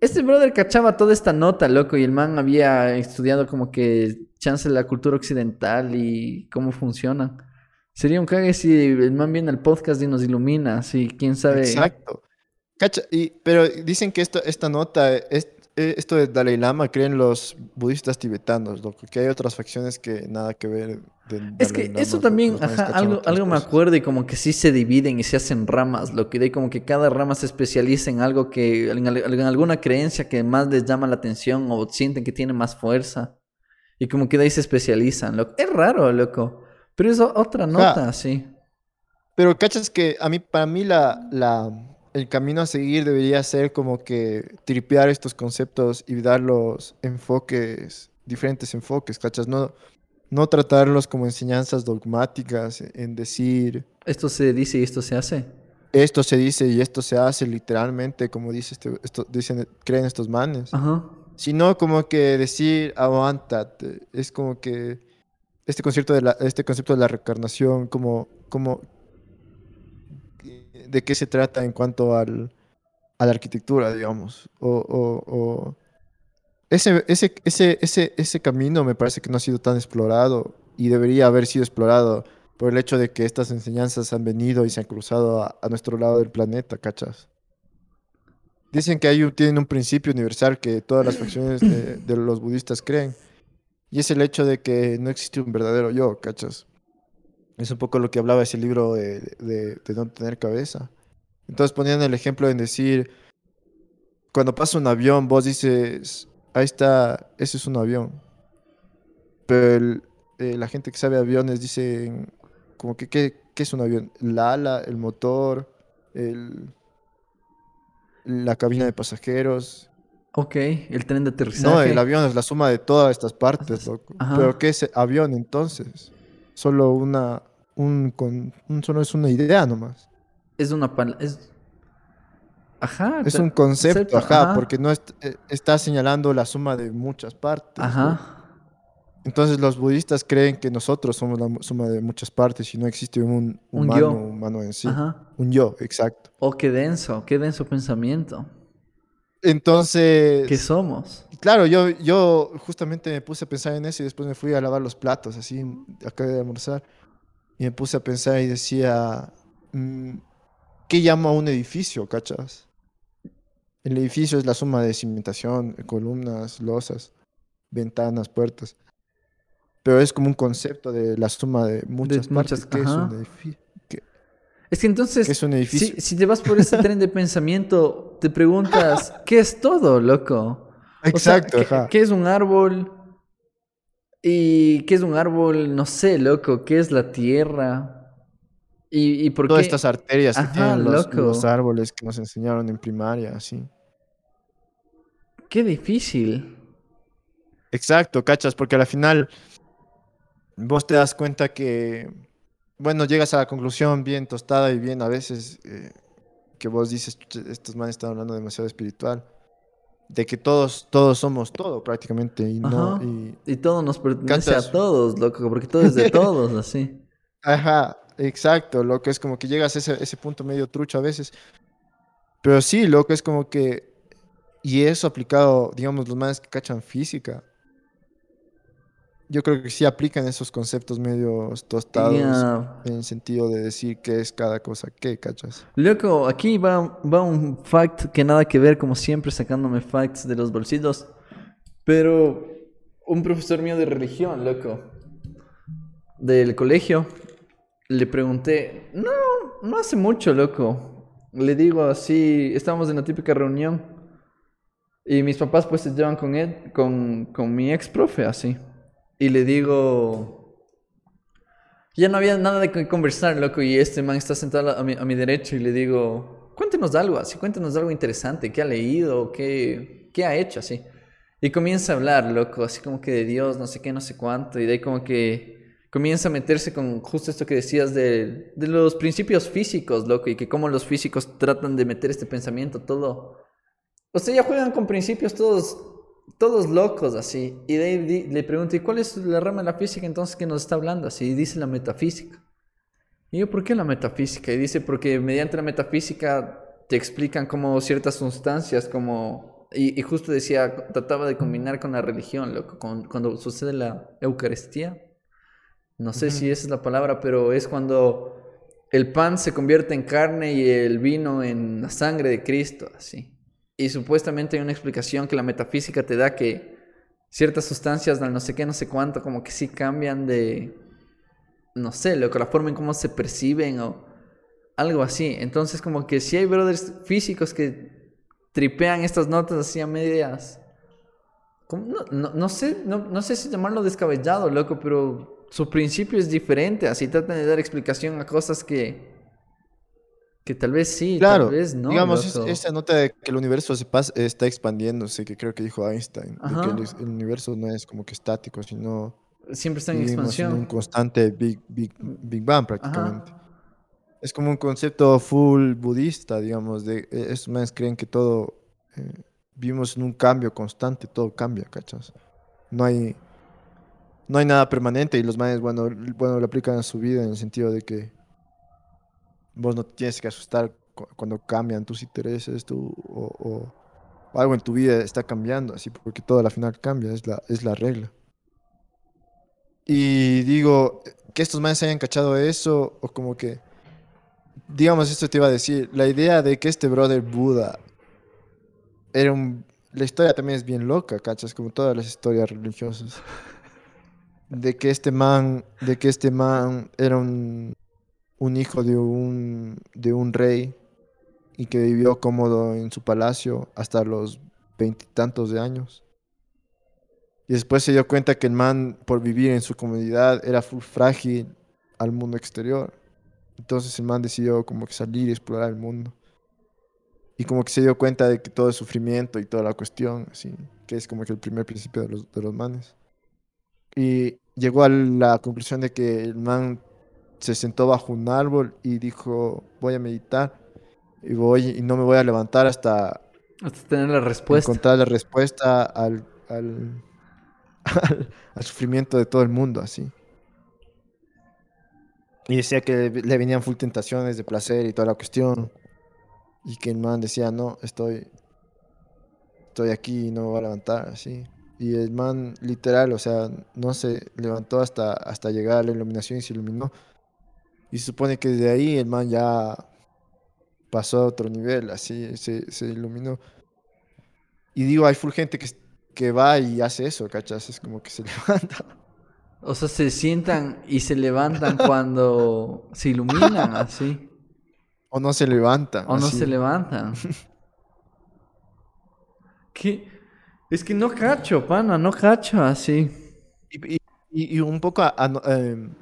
Este brother cachaba toda esta nota, loco, y el man había estudiado como que chance de la cultura occidental y cómo funciona. Sería un cague si el man viene al podcast y nos ilumina, así, quién sabe. Exacto. Cacha, y, pero dicen que esto, esta nota, es- esto de Dalai Lama, creen los budistas tibetanos, loco, que hay otras facciones que nada que ver. del Es que Lama, eso también, ajá, algo, me acuerdo y como que sí se dividen y se hacen ramas, lo que de ahí como que cada rama se especializa en algo que, en, al- en alguna creencia que más les llama la atención o sienten que tiene más fuerza. Y como que de ahí se especializan, loco. Es raro, loco. Pero es otra nota, sí. Pero cachas que a mí, para mí la, la, el camino a seguir debería ser como que tripear estos conceptos y dar los enfoques, diferentes enfoques, cachas, no, no tratarlos como enseñanzas dogmáticas, en decir Esto se dice y esto se hace. esto se dice y esto se hace literalmente, como dice este, esto, dicen, creen estos manes, Ajá. sino como que decir aguántate, es como que este concepto de la, este concepto de la reencarnación, como, como de qué se trata en cuanto al, a la arquitectura, digamos, o, o- o- ese, ese, ese, ese, ese camino me parece que no ha sido tan explorado y debería haber sido explorado por el hecho de que estas enseñanzas han venido y se han cruzado a, nuestro lado del planeta, ¿cachas? Dicen que hay tienen un principio universal que todas las facciones de los budistas creen. Y es el hecho de que no existe un verdadero yo, ¿cachas? Es un poco lo que hablaba ese libro de, de, de no tener cabeza. Entonces ponían el ejemplo en decir, cuando pasa un avión, vos dices, ahí está, ese es un avión. Pero el- eh, la gente que sabe aviones dice, como que, ¿qué, qué es un avión? La ala, el motor, el, la cabina de pasajeros. Ok, el tren de aterrizaje. No, el avión es la suma de todas estas partes, loco. Ajá. Pero ¿qué es avión entonces? Solo una, un, con, un- solo es una idea nomás. Es una. Es... Ajá. Es un concepto, concepto, ajá, ajá. porque no est- eh, está señalando la suma de muchas partes. ¿no? Ajá. Entonces los budistas creen que nosotros somos la suma de muchas partes y no existe un Un humano, yo. humano en sí. Ajá. Un yo, exacto. Oh, qué denso, qué denso pensamiento. Entonces, ¿Qué somos? claro, yo, yo justamente me puse a pensar en eso y después me fui a lavar los platos, así, acabé de almorzar, y me puse a pensar y decía, mm, ¿qué llamo a un edificio, cachas? El edificio es la suma de cimentación, columnas, losas, ventanas, puertas. Pero es como un concepto de la suma de muchas muchas- partes. ¿Qué es que entonces, es un edificio? si, si te vas por ese tren de *laughs* pensamiento, te preguntas, ¿qué es todo, loco? O sea, Exacto, ¿qué, ajá. qué es un árbol? ¿Y qué es un árbol? No sé, loco, ¿qué es la tierra? ¿Y, y por Todas qué? estas arterias que tienen los, los árboles que nos enseñaron en primaria, así. Qué difícil. Exacto, cachas, porque al final vos te das cuenta que, bueno, llegas a la conclusión bien tostada y bien a veces eh, que vos dices, "Chucha, estos manes están hablando demasiado espiritual, de que todos, todos somos todo prácticamente y no, y, Y todo nos pertenece a todos, loco, porque todo es de *laughs* todos, así. Ajá, exacto, lo que es como que llegas a ese, ese punto medio trucho a veces. Pero sí, lo que es como que, y eso aplicado, digamos, los manes que cachan física. Yo creo que sí aplican esos conceptos medios tostados Ya. en el sentido de decir qué es cada cosa qué, cachas. Loco, aquí va, va un fact que nada que ver, como siempre, sacándome facts de los bolsitos. Pero un profesor mío de religión, loco, del colegio, le pregunté, no, no hace mucho, loco. Le digo así, estábamos en la típica reunión y mis papás pues se llevan con él, con, con mi ex profe, así. Y le digo, ya no había nada de que conversar, loco, y este man está sentado a mi, a mi derecha y le digo, cuéntenos algo, así, cuéntenos algo interesante, qué ha leído, qué, qué ha hecho, así. Y comienza a hablar, loco, así como que de Dios, no sé qué, no sé cuánto, y de ahí como que comienza a meterse con justo esto que decías de, de los principios físicos, loco, y que cómo los físicos tratan de meter este pensamiento todo. O sea, ya juegan con principios todos, todos locos así. Y de ahí le pregunto, ¿y cuál es la rama de la física entonces que nos está hablando? Así, y dice la metafísica. Y yo, ¿por qué la metafísica? Y dice, porque mediante la metafísica te explican cómo ciertas sustancias, como... Y, y justo decía, trataba de combinar con la religión, loco, con- cuando sucede la Eucaristía. No sé si esa es la palabra, pero es cuando el pan se convierte en carne y el vino en la sangre de Cristo, así. Y supuestamente hay una explicación que la metafísica te da que ciertas sustancias, no sé qué, no sé cuánto, como que sí cambian de, no sé, loco, la forma en cómo se perciben o algo así. Entonces como que sí hay brothers físicos que tripean estas notas así a medias. No, no, no sé, no, no sé si llamarlo descabellado, loco, pero su principio es diferente. Así tratan de dar explicación a cosas que, que tal vez sí, Claro, tal vez no. digamos, es- esa nota de que el universo se pas- está expandiéndose, que creo que dijo Einstein, de Ajá. que el, el universo no es como que estático, sino Siempre está en vivimos en un expansión. constante Big, Big, Big Bang prácticamente. Es como un concepto full budista, digamos, de eh, estos manes creen que todo, eh, vivimos en un cambio constante, todo cambia, ¿cachas? No hay, no hay nada permanente y los manes, bueno, bueno, lo aplican a su vida en el sentido de que vos no tienes que asustar cu- cuando cambian tus intereses tú, o- o algo en tu vida está cambiando, así, porque todo al final cambia, es la, es la regla. Y digo, que estos manes hayan cachado eso, o como que, digamos, esto te iba a decir, la idea de que este brother Buda era un... La historia también es bien loca, ¿cachas? Como todas las historias religiosas. De que este man, de que este man era un, un hijo de un, de un rey y que vivió cómodo en su palacio hasta los veintitantos de años. Y después se dio cuenta que el man, por vivir en su comunidad, era frágil al mundo exterior. Entonces el man decidió como que salir y explorar el mundo. Y como que se dio cuenta de que todo el sufrimiento y toda la cuestión, así, que es como que el primer principio de los, de los manes. Y llegó a la conclusión de que el man se sentó bajo un árbol y dijo, voy a meditar y voy y no me voy a levantar hasta, hasta tener la respuesta. Encontrar la respuesta al, al, al, sufrimiento de todo el mundo, así. Y decía que le venían full tentaciones de placer y toda la cuestión. Y que el man decía, no, estoy, estoy aquí y no me voy a levantar, así. Y el man, literal, o sea, no se levantó hasta, hasta llegar a la iluminación y se iluminó. Y se supone que desde ahí el man ya pasó a otro nivel, así, se, se iluminó. Y digo, hay full gente que, que va y hace eso, ¿cachas? Es como que se *laughs* levanta. O sea, se sientan y se levantan *laughs* cuando se iluminan, así. O no se levantan. O no se levantan. *laughs* ¿Qué? Es que no cacho, pana, no cacho así. Y, y, un poco em,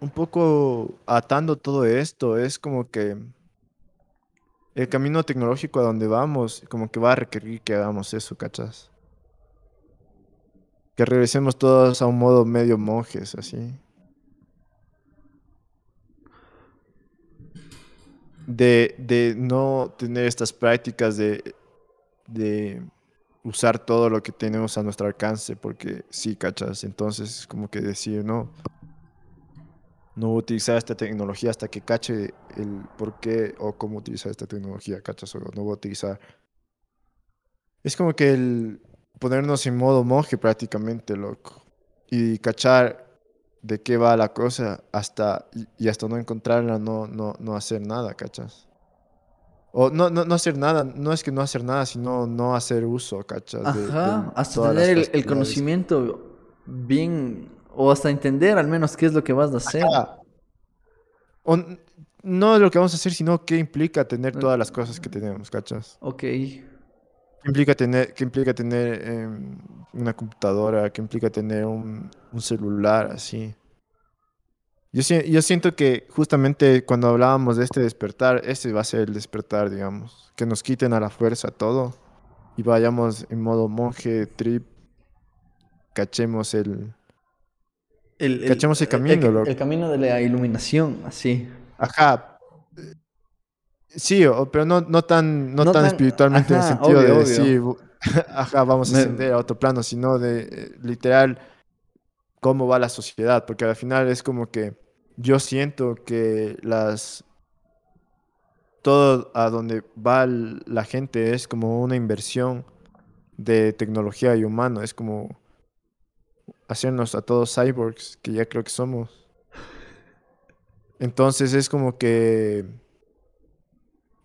un poco atando todo esto, es como que el camino tecnológico a donde vamos, como que va a requerir que hagamos eso, ¿cachas? Que regresemos todos a un modo medio monjes, así. De, de no tener estas prácticas de, de usar todo lo que tenemos a nuestro alcance, porque sí, cachas, entonces como que decir, no, no voy a utilizar esta tecnología hasta que cache el por qué o cómo utilizar esta tecnología, cachas, o no voy a utilizar. Es como que el ponernos en modo monje prácticamente, loco, y cachar de qué va la cosa hasta y hasta no encontrarla, no, no, no hacer nada, cachas. O no, no, no hacer nada, no es que no hacer nada, sino no hacer uso, ¿cachas? Ajá, hasta tener el, conocimiento bien, o hasta entender al menos qué es lo que vas a hacer. O, no lo que vamos a hacer, sino qué implica tener todas las cosas que tenemos, ¿cachas? Ok. ¿Qué implica tener, qué implica tener em, una computadora? ¿Qué implica tener un, un celular así? Yo, yo siento que justamente cuando hablábamos de este despertar, ese va a ser el despertar, digamos. Que nos quiten a la fuerza todo y vayamos en modo monje, trip, cachemos el... El, cachemos el, camino. El, el, camino de la iluminación, así. Ajá. Sí, pero no, no tan, no, tan, espiritualmente en el sentido de decir, *laughs* ajá, vamos a ascender a otro plano, sino de eh, literal cómo va la sociedad, porque al final es como que yo siento que las todo a donde va la gente es como una inversión de tecnología y humano, es como hacernos a todos cyborgs, que ya creo que somos. Entonces es como que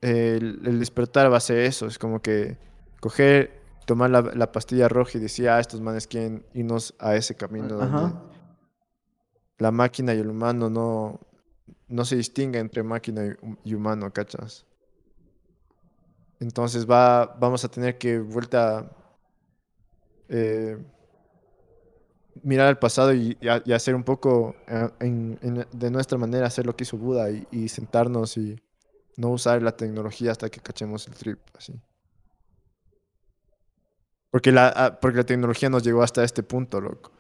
el, despertar va a ser eso, es como que coger, tomar la, pastilla roja y decir, ah, estos manes quieren irnos a ese camino donde la máquina y el humano no, no se distingue entre máquina y humano, ¿cachas? Entonces va, vamos a tener que vuelta eh, mirar al pasado y, hacer un poco eh, de nuestra manera, hacer lo que hizo Buda y, sentarnos y no usar la tecnología hasta que cachemos el trip, así. Porque la, ah, porque la tecnología nos llegó hasta este punto, loco.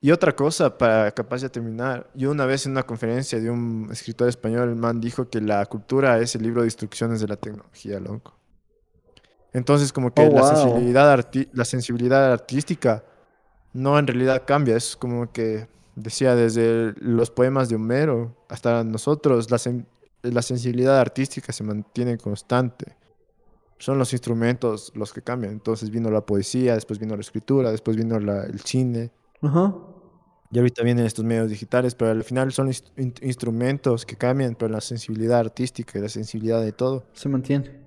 Y otra cosa, para capaz de terminar, yo una vez en una conferencia de un escritor español, el man dijo que la cultura es el libro de instrucciones de la tecnología, loco. Entonces, como que oh, la, sensibilidad la sensibilidad artística no en realidad cambia, es como que decía desde los poemas de Homero hasta nosotros, la, la sensibilidad artística se mantiene constante. Son los instrumentos los que cambian. Entonces vino la poesía, después vino la escritura, después vino la, el cine. Ajá. Y ahorita vienen estos medios digitales, pero al final son instrumentos que cambian, pero la sensibilidad artística y la sensibilidad de todo se mantiene.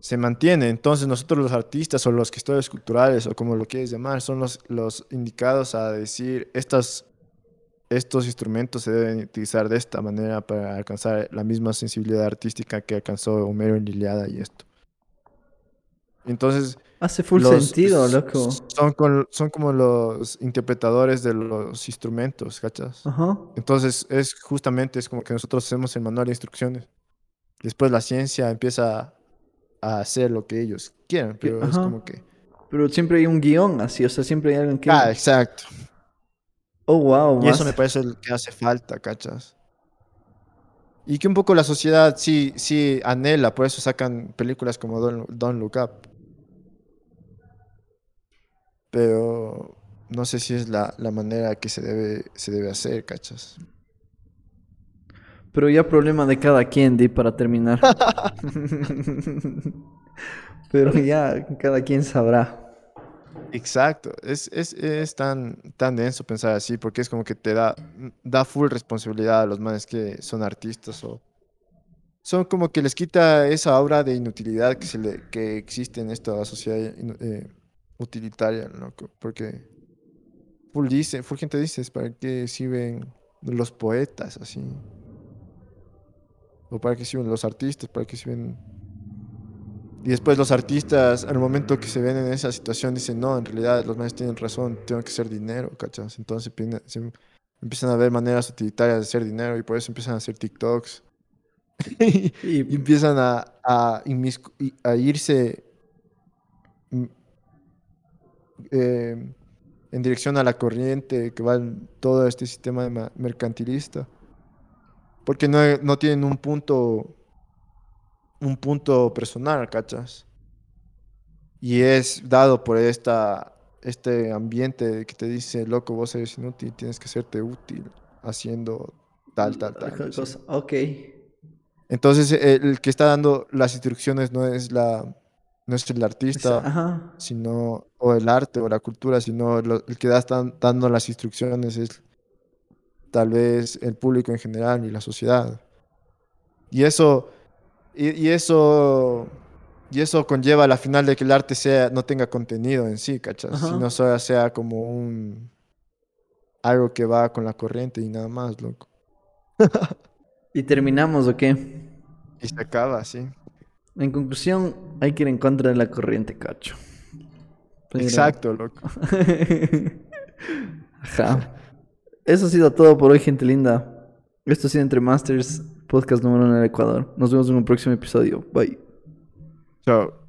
Se mantiene. Entonces nosotros los artistas o los gestores culturales o como lo quieres llamar, son los, los indicados a decir estas, estos instrumentos se deben utilizar de esta manera para alcanzar la misma sensibilidad artística que alcanzó Homero en Liliada y esto. Entonces... Hace full los- sentido, loco. Son, con- son como los interpretadores de los instrumentos, ¿cachas? Ajá. Entonces es justamente es como que nosotros hacemos el manual de instrucciones. Después la ciencia empieza a hacer lo que ellos quieran, pero es como que... Pero siempre hay un guion así, o sea, siempre hay alguien que... Ah, exacto. Oh, wow. Y eso me parece lo que hace falta, ¿cachas? Y que un poco la sociedad sí, sí anhela, por eso sacan películas como Don't, Don't Look Up. Pero no sé si es la, la manera que se debe, se debe hacer, ¿cachas? Pero ya problema de cada quien, Di, para terminar. *laughs* *laughs* Pero ya cada quien sabrá. Exacto, es, es, es tan, tan denso pensar así porque es como que te da, da full responsabilidad a los manes que son artistas o son como que les quita esa aura de inutilidad que, se le, que existe en esta sociedad inu- eh, utilitaria, ¿no? Porque full dice, full gente dice, ¿es ¿para qué sirven los poetas así? ¿O para qué sirven los artistas? ¿Para qué sirven y después los artistas, al momento que se ven en esa situación, dicen, no, en realidad los manes tienen razón, tengo que hacer dinero, ¿cachas? Entonces empiezan- se empiezan a ver maneras utilitarias de hacer dinero y por eso empiezan a hacer TikToks. *laughs* y Y empiezan a, irse mm, eh, en dirección a la corriente que va en todo este sistema mercantilista. Porque no, no tienen un punto un punto personal, ¿cachas? Y es dado por esta, este ambiente que te dice, loco, vos eres inútil, tienes que hacerte útil haciendo tal, tal, tal. cosa. Ok. Entonces, el, que está dando las instrucciones no es la no es el artista, Ajá. sino o el arte o la cultura, sino lo- el que da, están dando las instrucciones es tal vez el público en general y la sociedad. Y eso y, y eso y eso conlleva a la final de que el arte sea no tenga contenido en sí, ¿cachas? Ajá. Sino solo sea como un algo que va con la corriente y nada más, loco. *laughs* ¿Y terminamos o qué? Y se acaba así. En conclusión, hay que ir en contra de la corriente, cacho. Pero- Exacto, loco. *laughs* Ajá. Eso ha sido todo por hoy, gente linda. Esto ha sido Entre Masters, podcast número uno en el Ecuador. Nos vemos en un próximo episodio. Bye. Chao.